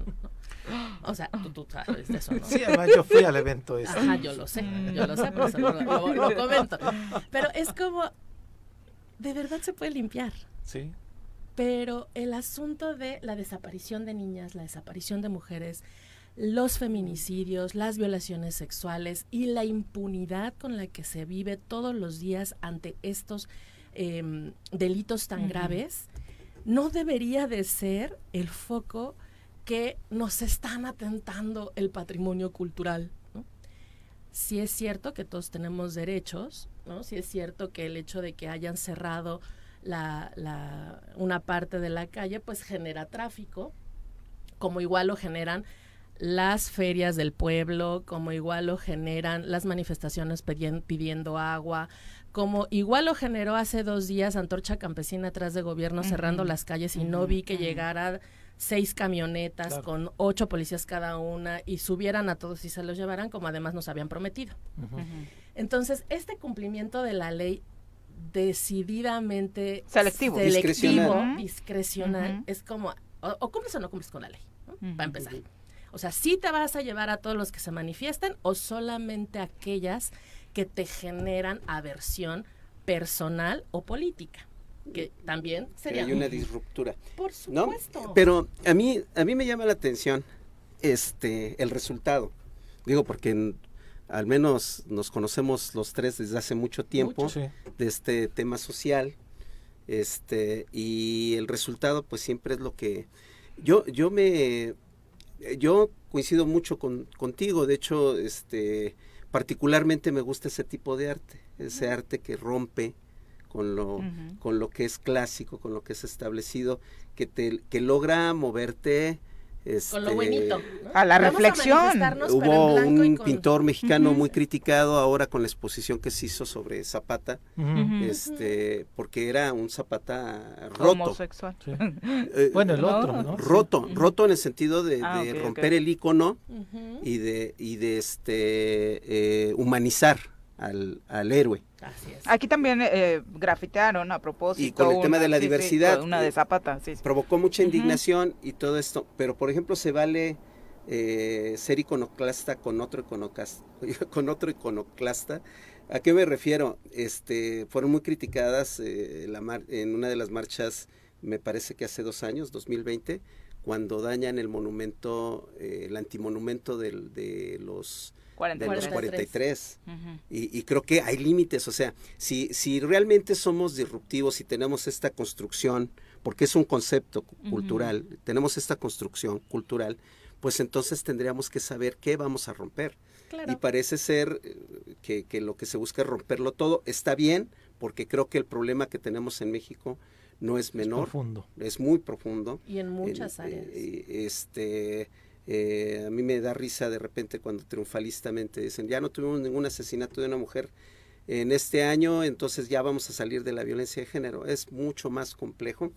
O sea, tú, sabes de eso, ¿no? Sí, además yo fui al evento ese. Ajá, yo lo sé, yo lo sé, por eso lo, comento. Pero es como, de verdad se puede limpiar. Sí. Pero el asunto de la desaparición de niñas, la desaparición de mujeres, los feminicidios, las violaciones sexuales y la impunidad con la que se vive todos los días ante estos em, delitos tan graves, no debería de ser el foco que nos están atentando el patrimonio cultural. Si es cierto que todos tenemos derechos, ¿no? si es cierto que el hecho de que hayan cerrado la, la, una parte de la calle, pues genera tráfico, como igual lo generan las ferias del pueblo, como igual lo generan las manifestaciones pidiendo agua, como igual lo generó hace dos días Antorcha Campesina atrás de gobierno cerrando las calles y no vi que llegara seis camionetas con ocho policías cada una y subieran a todos y se los llevaran como además nos habían prometido. Entonces, este cumplimiento de la ley decididamente selectivo, discrecional, es como, o, cumples o no cumples con la ley, para empezar. O sea, si te vas a llevar a todos los que se manifiesten o solamente aquellas que te generan aversión personal o política que también sería hay una disruptura. Por supuesto. Pero a mí a mí me llama la atención este el resultado. Digo porque al menos nos conocemos los tres desde hace mucho tiempo de este tema social. Este y el resultado pues siempre es lo que yo yo me yo coincido mucho con, contigo, de hecho, este, particularmente me gusta ese tipo de arte, ese arte que rompe con lo, con lo que es clásico, con lo que es establecido, que, te, que logra moverte Este, con lo buenito. A la reflexión. Hubo un pintor mexicano muy criticado ahora con la exposición que se hizo sobre Zapata, este, porque era un Zapata roto. Homosexual. Eh, bueno, el otro, ¿no? Roto, roto en el sentido de, ah, romper el icono y de, y de este, eh, humanizar al, al héroe. Aquí también eh, grafitearon a propósito. Y con el tema de la diversidad. una de Zapata, sí. Provocó mucha indignación y todo esto. Pero, por ejemplo, se vale eh, ser iconoclasta con otro iconoclasta, con otro iconoclasta. ¿A qué me refiero? Este, fueron muy criticadas eh, la en una de las marchas, me parece que hace dos años, 2020, cuando dañan el monumento, el antimonumento de los de los 43. y, y, creo que hay límites, o sea, si, si realmente somos disruptivos y tenemos esta construcción, porque es un concepto cultural, tenemos esta construcción cultural, pues entonces tendríamos que saber qué vamos a romper. Y parece ser eh, que, que, lo que se busca es romperlo todo. Está bien, porque creo que el problema que tenemos en México no es menor. Es profundo. Es muy profundo. Y en muchas áreas. Eh, este, eh, a mí me da risa de repente cuando triunfalistamente dicen, ya no tuvimos ningún asesinato de una mujer en este año, entonces ya vamos a salir de la violencia de género. Es mucho más complejo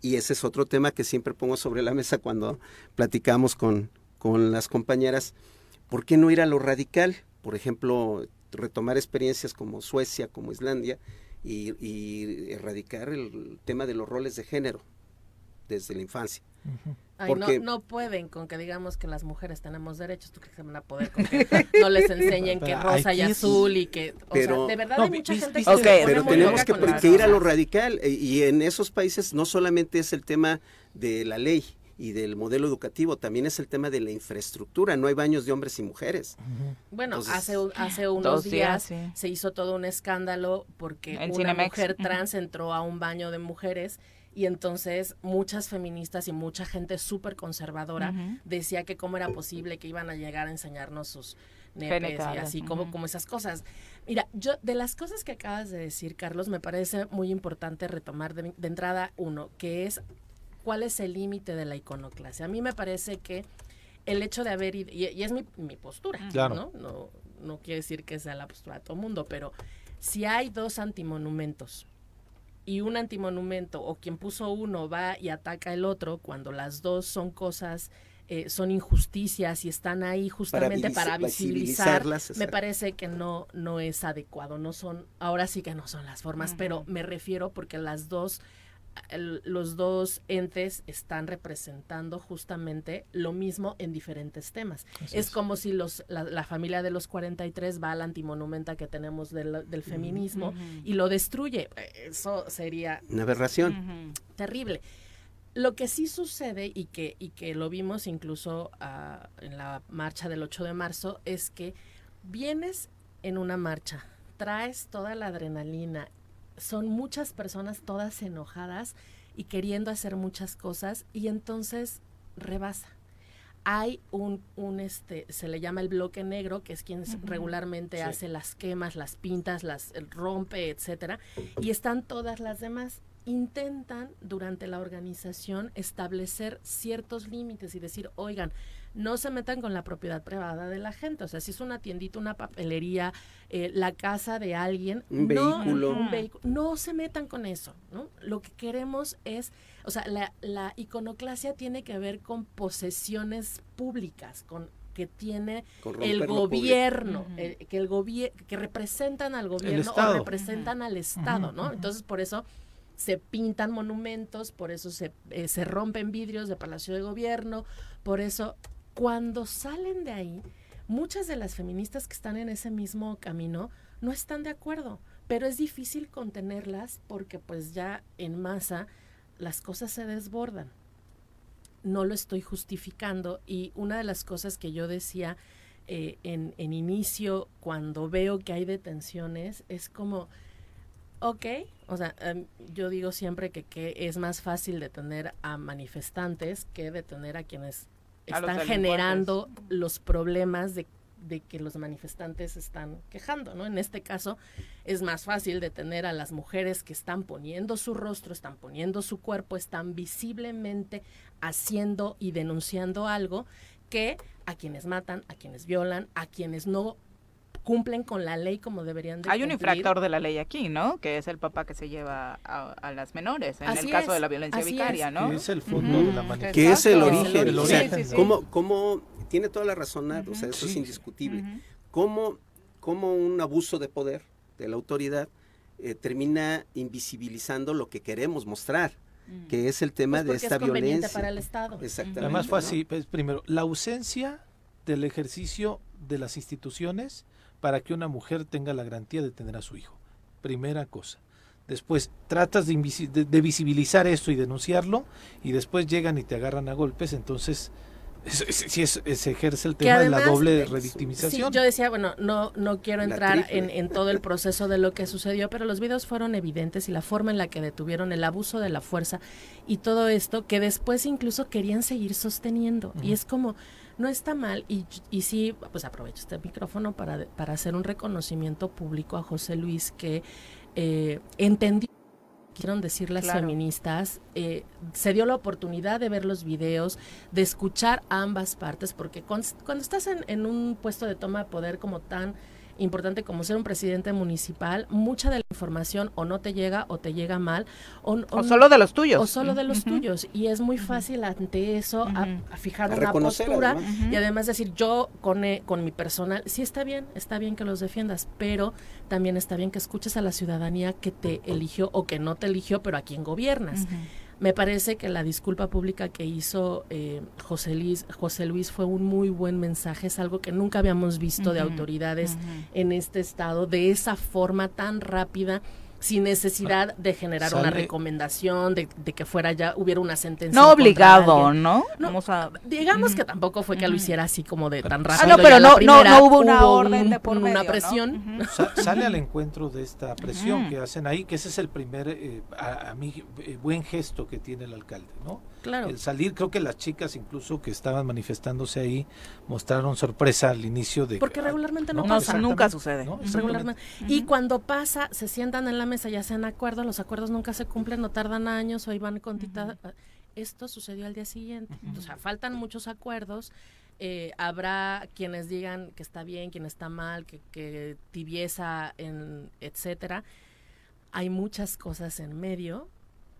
y ese es otro tema que siempre pongo sobre la mesa cuando platicamos con, con las compañeras. ¿Por qué no ir a lo radical? Por ejemplo, retomar experiencias como Suecia, como Islandia y, y erradicar el tema de los roles de género desde la infancia no, pueden con que digamos que las mujeres tenemos derechos. ¿Tú crees que van a poder con que no les enseñen que rosa y azul y que... O sea, de verdad hay mucha gente que Pero tenemos que, ir a lo radical. Eh, y en esos países no solamente es el tema de la ley y del modelo educativo, también es el tema de la infraestructura. No hay baños de hombres y mujeres. Bueno, hace, hace unos días, se hizo todo un escándalo porque una mujer trans entró a un baño de mujeres y entonces muchas feministas y mucha gente súper conservadora decía que cómo era posible que iban a llegar a enseñarnos sus nepes y así como, como esas cosas. Mira, yo de las cosas que acabas de decir, Carlos, me parece muy importante retomar de, entrada uno, que es cuál es el límite de la iconoclasia. A mí me parece que el hecho de haber, y, y es mi, mi postura, ¿no? ¿no? No quiere decir que sea la postura de todo el mundo, pero si hay dos antimonumentos y un antimonumento o quien puso uno va y ataca el otro cuando las dos son cosas eh, son injusticias y están ahí justamente para, visibilizarlas me parece que no no es adecuado no son ahora sí que no son las formas pero me refiero porque las dos los dos entes están representando justamente lo mismo en diferentes temas. Es, como si los, la, familia de los 43 va al antimonumenta que tenemos del, feminismo y lo destruye. Eso sería... Una aberración. Terrible. Lo que sí sucede y que, y que lo vimos incluso ah, en la marcha del 8 de marzo es que vienes en una marcha, traes toda la adrenalina son muchas personas todas enojadas y queriendo hacer muchas cosas y entonces rebasa. Hay un, un este, se le llama el bloque negro, que es quien regularmente hace las quemas, las pintas, las rompe, etcétera, y están todas las demás. Intentan durante la organización establecer ciertos límites y decir, oigan, no se metan con la propiedad privada de la gente. O sea, si es una tiendita, una papelería, eh, la casa de alguien, un vehículo. no se metan con eso, ¿no? Lo que queremos es, o sea, la, la iconoclasia tiene que ver con posesiones públicas, con que tiene el gobierno, que el gobierno, que representan al gobierno o representan al Estado, ¿no? Entonces, por eso se pintan monumentos, por eso se, eh, se rompen vidrios de Palacio de Gobierno, por eso cuando salen de ahí, muchas de las feministas que están en ese mismo camino no están de acuerdo, pero es difícil contenerlas porque pues ya en masa las cosas se desbordan. No lo estoy justificando y una de las cosas que yo decía eh, en, en inicio cuando veo que hay detenciones es como, ok, o sea, em, yo digo siempre que es más fácil detener a manifestantes que detener a quienes están generando los problemas de de que los manifestantes están quejando, ¿no? En este caso es más fácil detener a las mujeres que están poniendo su rostro, están poniendo su cuerpo, están visiblemente haciendo y denunciando algo que a quienes matan, a quienes violan, a quienes no cumplen con la ley como deberían de Hay un infractor de la ley aquí, ¿no? Que es el papá que se lleva a, las menores, en el caso de la violencia vicaria, ¿no? Que es el fondo de la manifestación. Que es el origen. El origen. ¿cómo, tiene toda la razón, o sea, eso es indiscutible. ¿Cómo, ¿Cómo, un abuso de poder de la autoridad eh, termina invisibilizando lo que queremos mostrar? Mm. que es el tema pues de esta es violencia. para el Estado. Exactamente. Además fue así, pues, primero, la ausencia del ejercicio de las instituciones para que una mujer tenga la garantía de tener a su hijo. Primera cosa. Después tratas de, de visibilizar esto y denunciarlo y después llegan y te agarran a golpes, entonces si se ejerce el tema de la doble revictimización. Sí, yo decía, bueno, no, no quiero entrar en, todo el proceso de lo que sucedió, pero los videos fueron evidentes y la forma en la que detuvieron el abuso de la fuerza y todo esto que después incluso querían seguir sosteniendo. Y es como, no está mal y, y sí, pues aprovecho este micrófono para, para hacer un reconocimiento público a José Luis que eh, entendió quieren decir las feministas, eh, se dio la oportunidad de ver los videos, de escuchar ambas partes, porque cuando, estás en, en, un puesto de toma de poder como tan importante como ser un presidente municipal, mucha de la información o no te llega o te llega mal. O, solo de los tuyos. O solo de los tuyos. Y es muy fácil ante eso a, fijar una postura y además decir yo con, eh, con mi personal, sí está bien, está bien que los defiendas, pero también está bien que escuches a la ciudadanía que te eligió o que no te eligió, pero a quien gobiernas. Me parece que la disculpa pública que hizo eh, José, Luis, José Luis fue un muy buen mensaje, es algo que nunca habíamos visto de autoridades en este estado, de esa forma tan rápida sin necesidad de generar una recomendación, de, que fuera ya, hubiera una sentencia. No obligado, ¿no? Vamos a... Digamos que tampoco fue que lo hiciera así como de tan rápido. Ah, no, pero no, no, hubo una orden de por Una presión. sale al encuentro de esta presión que hacen ahí, que ese es el primer, eh, a, mí, eh, buen gesto que tiene el alcalde, ¿no? Claro. El salir, creo que las chicas incluso que estaban manifestándose ahí mostraron sorpresa al inicio de... Porque regularmente no, pasa. Nunca sucede. Regularmente. Y cuando pasa, se sientan en la mesa, ya sean acuerdos, los acuerdos nunca se cumplen, no tardan años, o van con tita. Esto sucedió al día siguiente. O sea, faltan muchos acuerdos. Eh, habrá quienes digan que está bien, quien está mal, que, que tibieza, en, etcétera. Hay muchas cosas en medio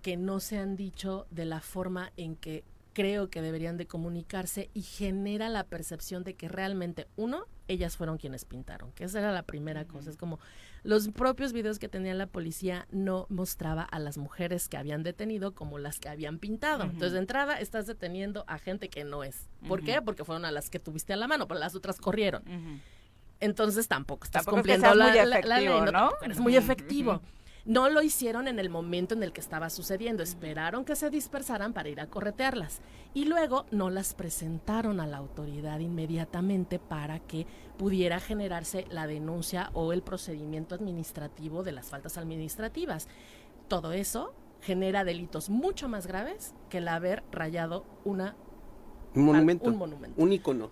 que no se han dicho de la forma en que creo que deberían de comunicarse y genera la percepción de que realmente, uno, ellas fueron quienes pintaron, que esa era la primera cosa. Es como los propios videos que tenía la policía no mostraba a las mujeres que habían detenido como las que habían pintado. Entonces, de entrada, estás deteniendo a gente que no es. ¿Por qué? Porque fueron a las que tuviste a la mano, pero las otras corrieron. Entonces, tampoco estás cumpliendo la, ley, muy efectivo. No lo hicieron en el momento en el que estaba sucediendo, esperaron que se dispersaran para ir a corretearlas y luego no las presentaron a la autoridad inmediatamente para que pudiera generarse la denuncia o el procedimiento administrativo de las faltas administrativas. Todo eso genera delitos mucho más graves que el haber rayado una un monumento, un monumento, un icono.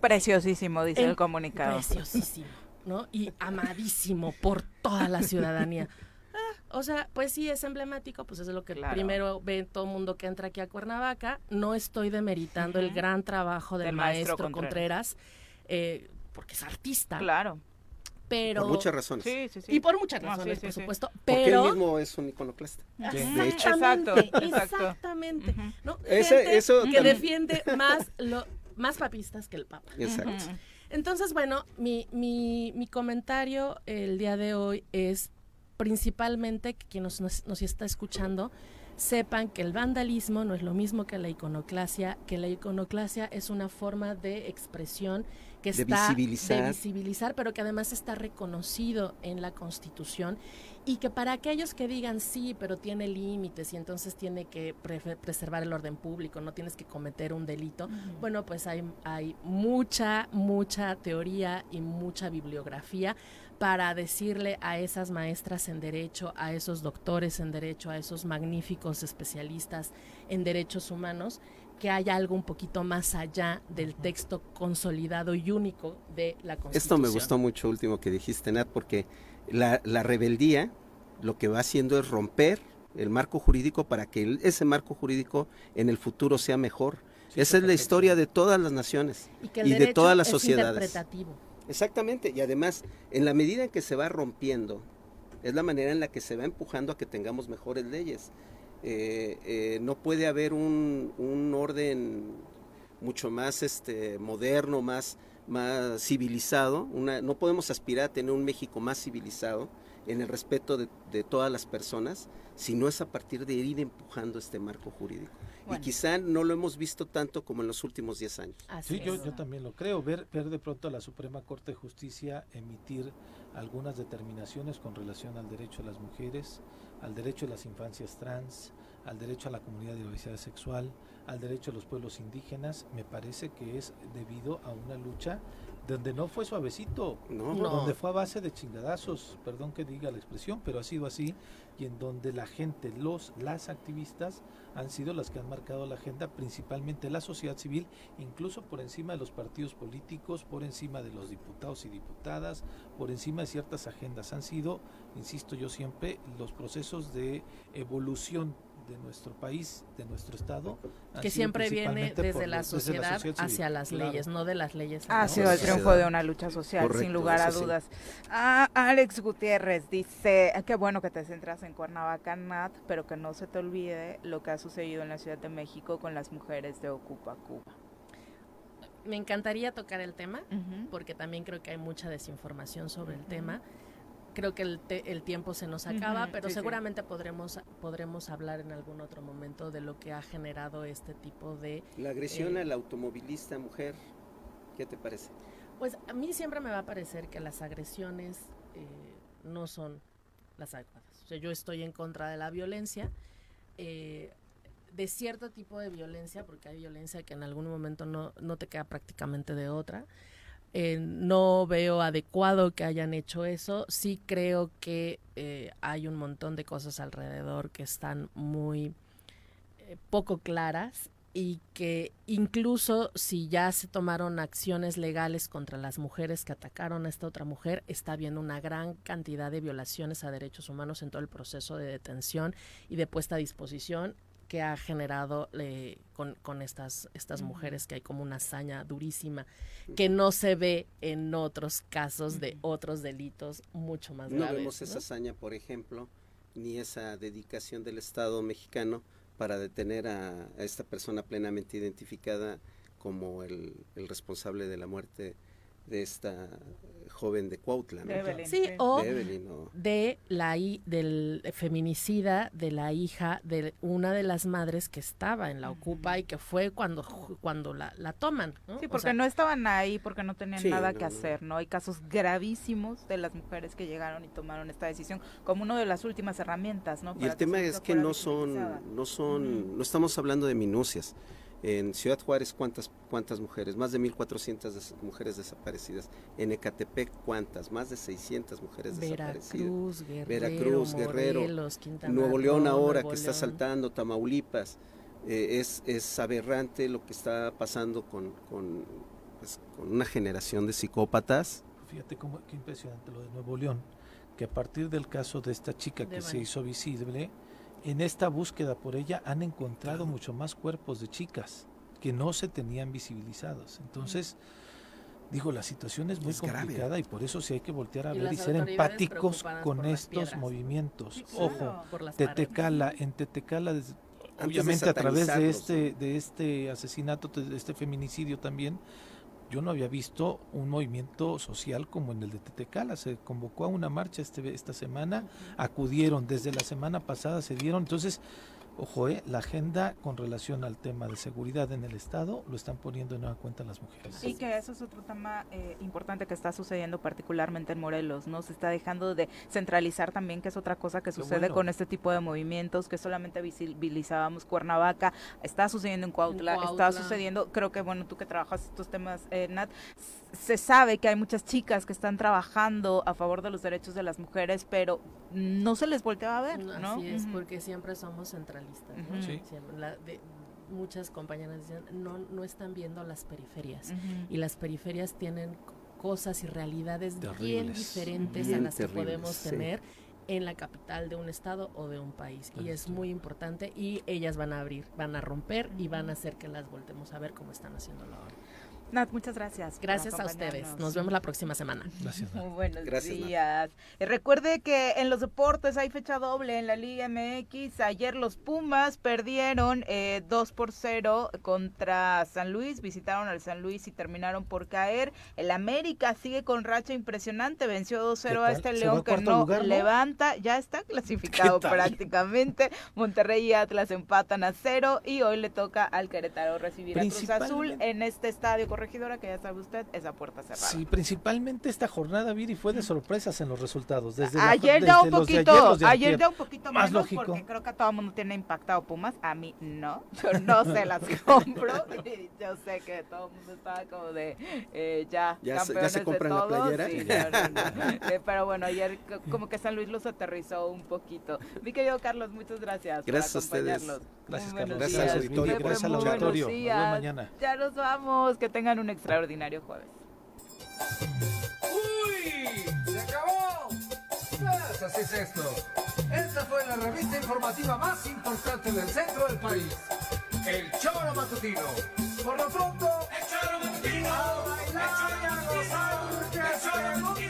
Preciosísimo, dice el comunicado. Preciosísimo, ¿no? Y amadísimo por toda la ciudadanía. O sea, pues sí es emblemático, pues es lo que primero ve todo el mundo que entra aquí a Cuernavaca. No estoy demeritando el gran trabajo del, maestro, Contreras, eh, porque es artista. Claro. Pero, por muchas razones. Sí, sí, sí. Y por muchas razones, por supuesto. Pero porque él mismo es un iconoclasta. De hecho. Exacto, exactamente. ¿no? eso que defiende más lo más papistas que el Papa. Exacto. Entonces, bueno, mi, mi, mi comentario el día de hoy es principalmente que quien nos, nos, está escuchando sepan que el vandalismo no es lo mismo que la iconoclasia, que la iconoclasia es una forma de expresión que está visibilizar. de visibilizar, pero que además está reconocido en la Constitución y que para aquellos que digan sí, pero tiene límites y entonces tiene que preservar el orden público, no tienes que cometer un delito, bueno, pues hay, hay mucha, mucha teoría y mucha bibliografía para decirle a esas maestras en derecho, a esos doctores en derecho, a esos magníficos especialistas en derechos humanos, que haya algo un poquito más allá del texto consolidado y único de la Constitución. Esto me gustó mucho último que dijiste, Nat, porque la, la rebeldía lo que va haciendo es romper el marco jurídico para que ese marco jurídico en el futuro sea mejor. Esa es la historia de todas las naciones y, de todas las sociedades. Exactamente, y además, en la medida en que se va rompiendo, es la manera en la que se va empujando a que tengamos mejores leyes. Eh, eh, no puede haber un, un, orden mucho más este, moderno, más, más civilizado. Una, no podemos aspirar a tener un México más civilizado en el respeto de, de todas las personas, si no es a partir de ir empujando este marco jurídico. Y quizá no lo hemos visto tanto como en los últimos 10 años. sí, yo, yo, también lo creo. Ver, ver de pronto a la Suprema Corte de Justicia emitir algunas determinaciones con relación al derecho a las mujeres, al derecho a las infancias trans, al derecho a la comunidad de diversidad sexual, al derecho a los pueblos indígenas, me parece que es debido a una lucha donde no fue suavecito, donde fue a base de chingadazos, perdón que diga la expresión, pero ha sido así, y en donde la gente, los, las activistas han sido las que han marcado la agenda, principalmente la sociedad civil, incluso por encima de los partidos políticos, por encima de los diputados y diputadas, por encima de ciertas agendas. Han sido, insisto yo siempre, los procesos de evolución de nuestro país, de nuestro estado. Que siempre viene desde, la sociedad hacia las leyes, no de las leyes. Ha sido el triunfo de una lucha social, sin lugar a dudas. Ah, Alex Gutiérrez dice, qué bueno que te centras en Cuernavaca, Nat, pero que no se te olvide lo que ha sucedido en la Ciudad de México con las mujeres de Ocupa Cuba. Me encantaría tocar el tema, porque también creo que hay mucha desinformación sobre el tema creo que el, el, tiempo se nos acaba, pero seguramente podremos podremos hablar en algún otro momento de lo que ha generado este tipo de... La agresión eh, al automovilista mujer, ¿qué te parece? Pues a mí siempre me va a parecer que las agresiones eh, no son las adecuadas. O sea, yo estoy en contra de la violencia, eh, de cierto tipo de violencia, porque hay violencia que en algún momento no, no te queda prácticamente de otra. Eh, no veo adecuado que hayan hecho eso. Sí creo que eh, hay un montón de cosas alrededor que están muy eh, poco claras y que incluso si ya se tomaron acciones legales contra las mujeres que atacaron a esta otra mujer, está habiendo una gran cantidad de violaciones a derechos humanos en todo el proceso de detención y de puesta a disposición que ha generado eh, con, con, estas, estas mujeres, que hay como una hazaña durísima, que no se ve en otros casos de otros delitos mucho más graves. No vemos esa hazaña, por ejemplo, ni esa dedicación del Estado mexicano para detener a, esta persona plenamente identificada como el, el responsable de la muerte de esta joven de Cuautla, Sí, o de, la del feminicida de la hija de una de las madres que estaba en la Ocupa y que fue cuando cuando la, la toman. Sí, porque no estaban ahí, porque no tenían nada que hacer, ¿no? Hay casos gravísimos de las mujeres que llegaron y tomaron esta decisión como una de las últimas herramentas, ¿no? y el tema es que no son, no son, no estamos hablando de minucias. En Ciudad Juárez, ¿cuántas, cuántas mujeres? Más de 1.400 mujeres desaparecidas. En Ecatepec, ¿cuántas? Más de 600 mujeres Veracruz, desaparecidas. Veracruz, Guerrero, Nuevo León ahora que está saltando, Tamaulipas. Eh, es, es aberrante lo que está pasando con, con, pues, con una generación de psicópatas. Fíjate cómo, qué impresionante lo de Nuevo León, que a partir del caso de esta chica que se hizo visible, en esta búsqueda por ella han encontrado mucho más cuerpos de chicas que no se tenían visibilizados. Entonces, digo, la situación es muy complicada y por eso sí hay que voltear a ver y ser empáticos con estos movimientos. Ojo, Tetecala, en Tetecala, obviamente a través de este, de este asesinato, de este feminicidio también, yo no había visto un movimiento social como en el de Tetecala. Se convocó a una marcha este, esta semana, acudieron desde la semana pasada, se dieron. Entonces, Ojo, eh, la agenda con relación al tema de seguridad en el Estado lo están poniendo en nueva cuenta las mujeres. Y que eso es otro tema eh, importante que está sucediendo particularmente en Morelos, ¿no? Se está dejando de centralizar también, que es otra cosa que sucede con este tipo de movimientos, que solamente visibilizábamos Cuernavaca, está sucediendo en Cuautla, está sucediendo, creo que, bueno, tú que trabajas estos temas, eh, Nat, se sabe que hay muchas chicas que están trabajando a favor de los derechos de las mujeres, pero no se les voltea a ver, ¿no? Así es, porque siempre somos centralistas muchas compañeras dicen, no, no están viendo las periferias. Y las periferias tienen cosas y realidades bien diferentes a las que podemos tener en la capital de un estado o de un país. Y es muy importante y ellas van a abrir, van a romper y van a hacer que las voltemos a ver como están haciéndolo ahora. Nat, muchas gracias. Gracias a ustedes. Nos vemos la próxima semana. Gracias. Muy buenos días. Eh, recuerde que en los deportes hay fecha doble en la Liga MX. Ayer los Pumas perdieron eh, 2 por 0 contra San Luis. Visitaron al San Luis y terminaron por caer. El América sigue con racha impresionante. Venció 2-0 a este León que no levanta. Ya está clasificado prácticamente. Monterrey y Atlas empatan a cero. Y hoy le toca al Querétaro recibir a Cruz Azul en este estadio corregidora, que ya sabe usted, esa puerta cerrada. Sí, principalmente esta jornada, Viri, fue de sorpresas en los resultados. Desde ayer ya un poquito, ayer, ya un poquito más menos, lógico. porque creo que a todo el mundo tiene impactado Pumas, a mí no, yo no se las compro, yo sé que todo el mundo estaba como de eh, ya, ya campeones se, ya se compran de la playera. Sí, eh, pero bueno, ayer como que San Luis los aterrizó un poquito. Mi querido Carlos, muchas gracias. Gracias a ustedes. Gracias, Carlos. Gracias al auditorio. Gracias al auditorio. Nos vemos mañana. Ya nos vamos. Que tengan un extraordinario jueves. ¡Uy! ¡Se acabó! Pues así es esto. Esta fue la revista informativa más importante del centro del país. El Choro Matutino. Por lo pronto, el Choro Matutino. A bailar y a gozar, el Choro Matutino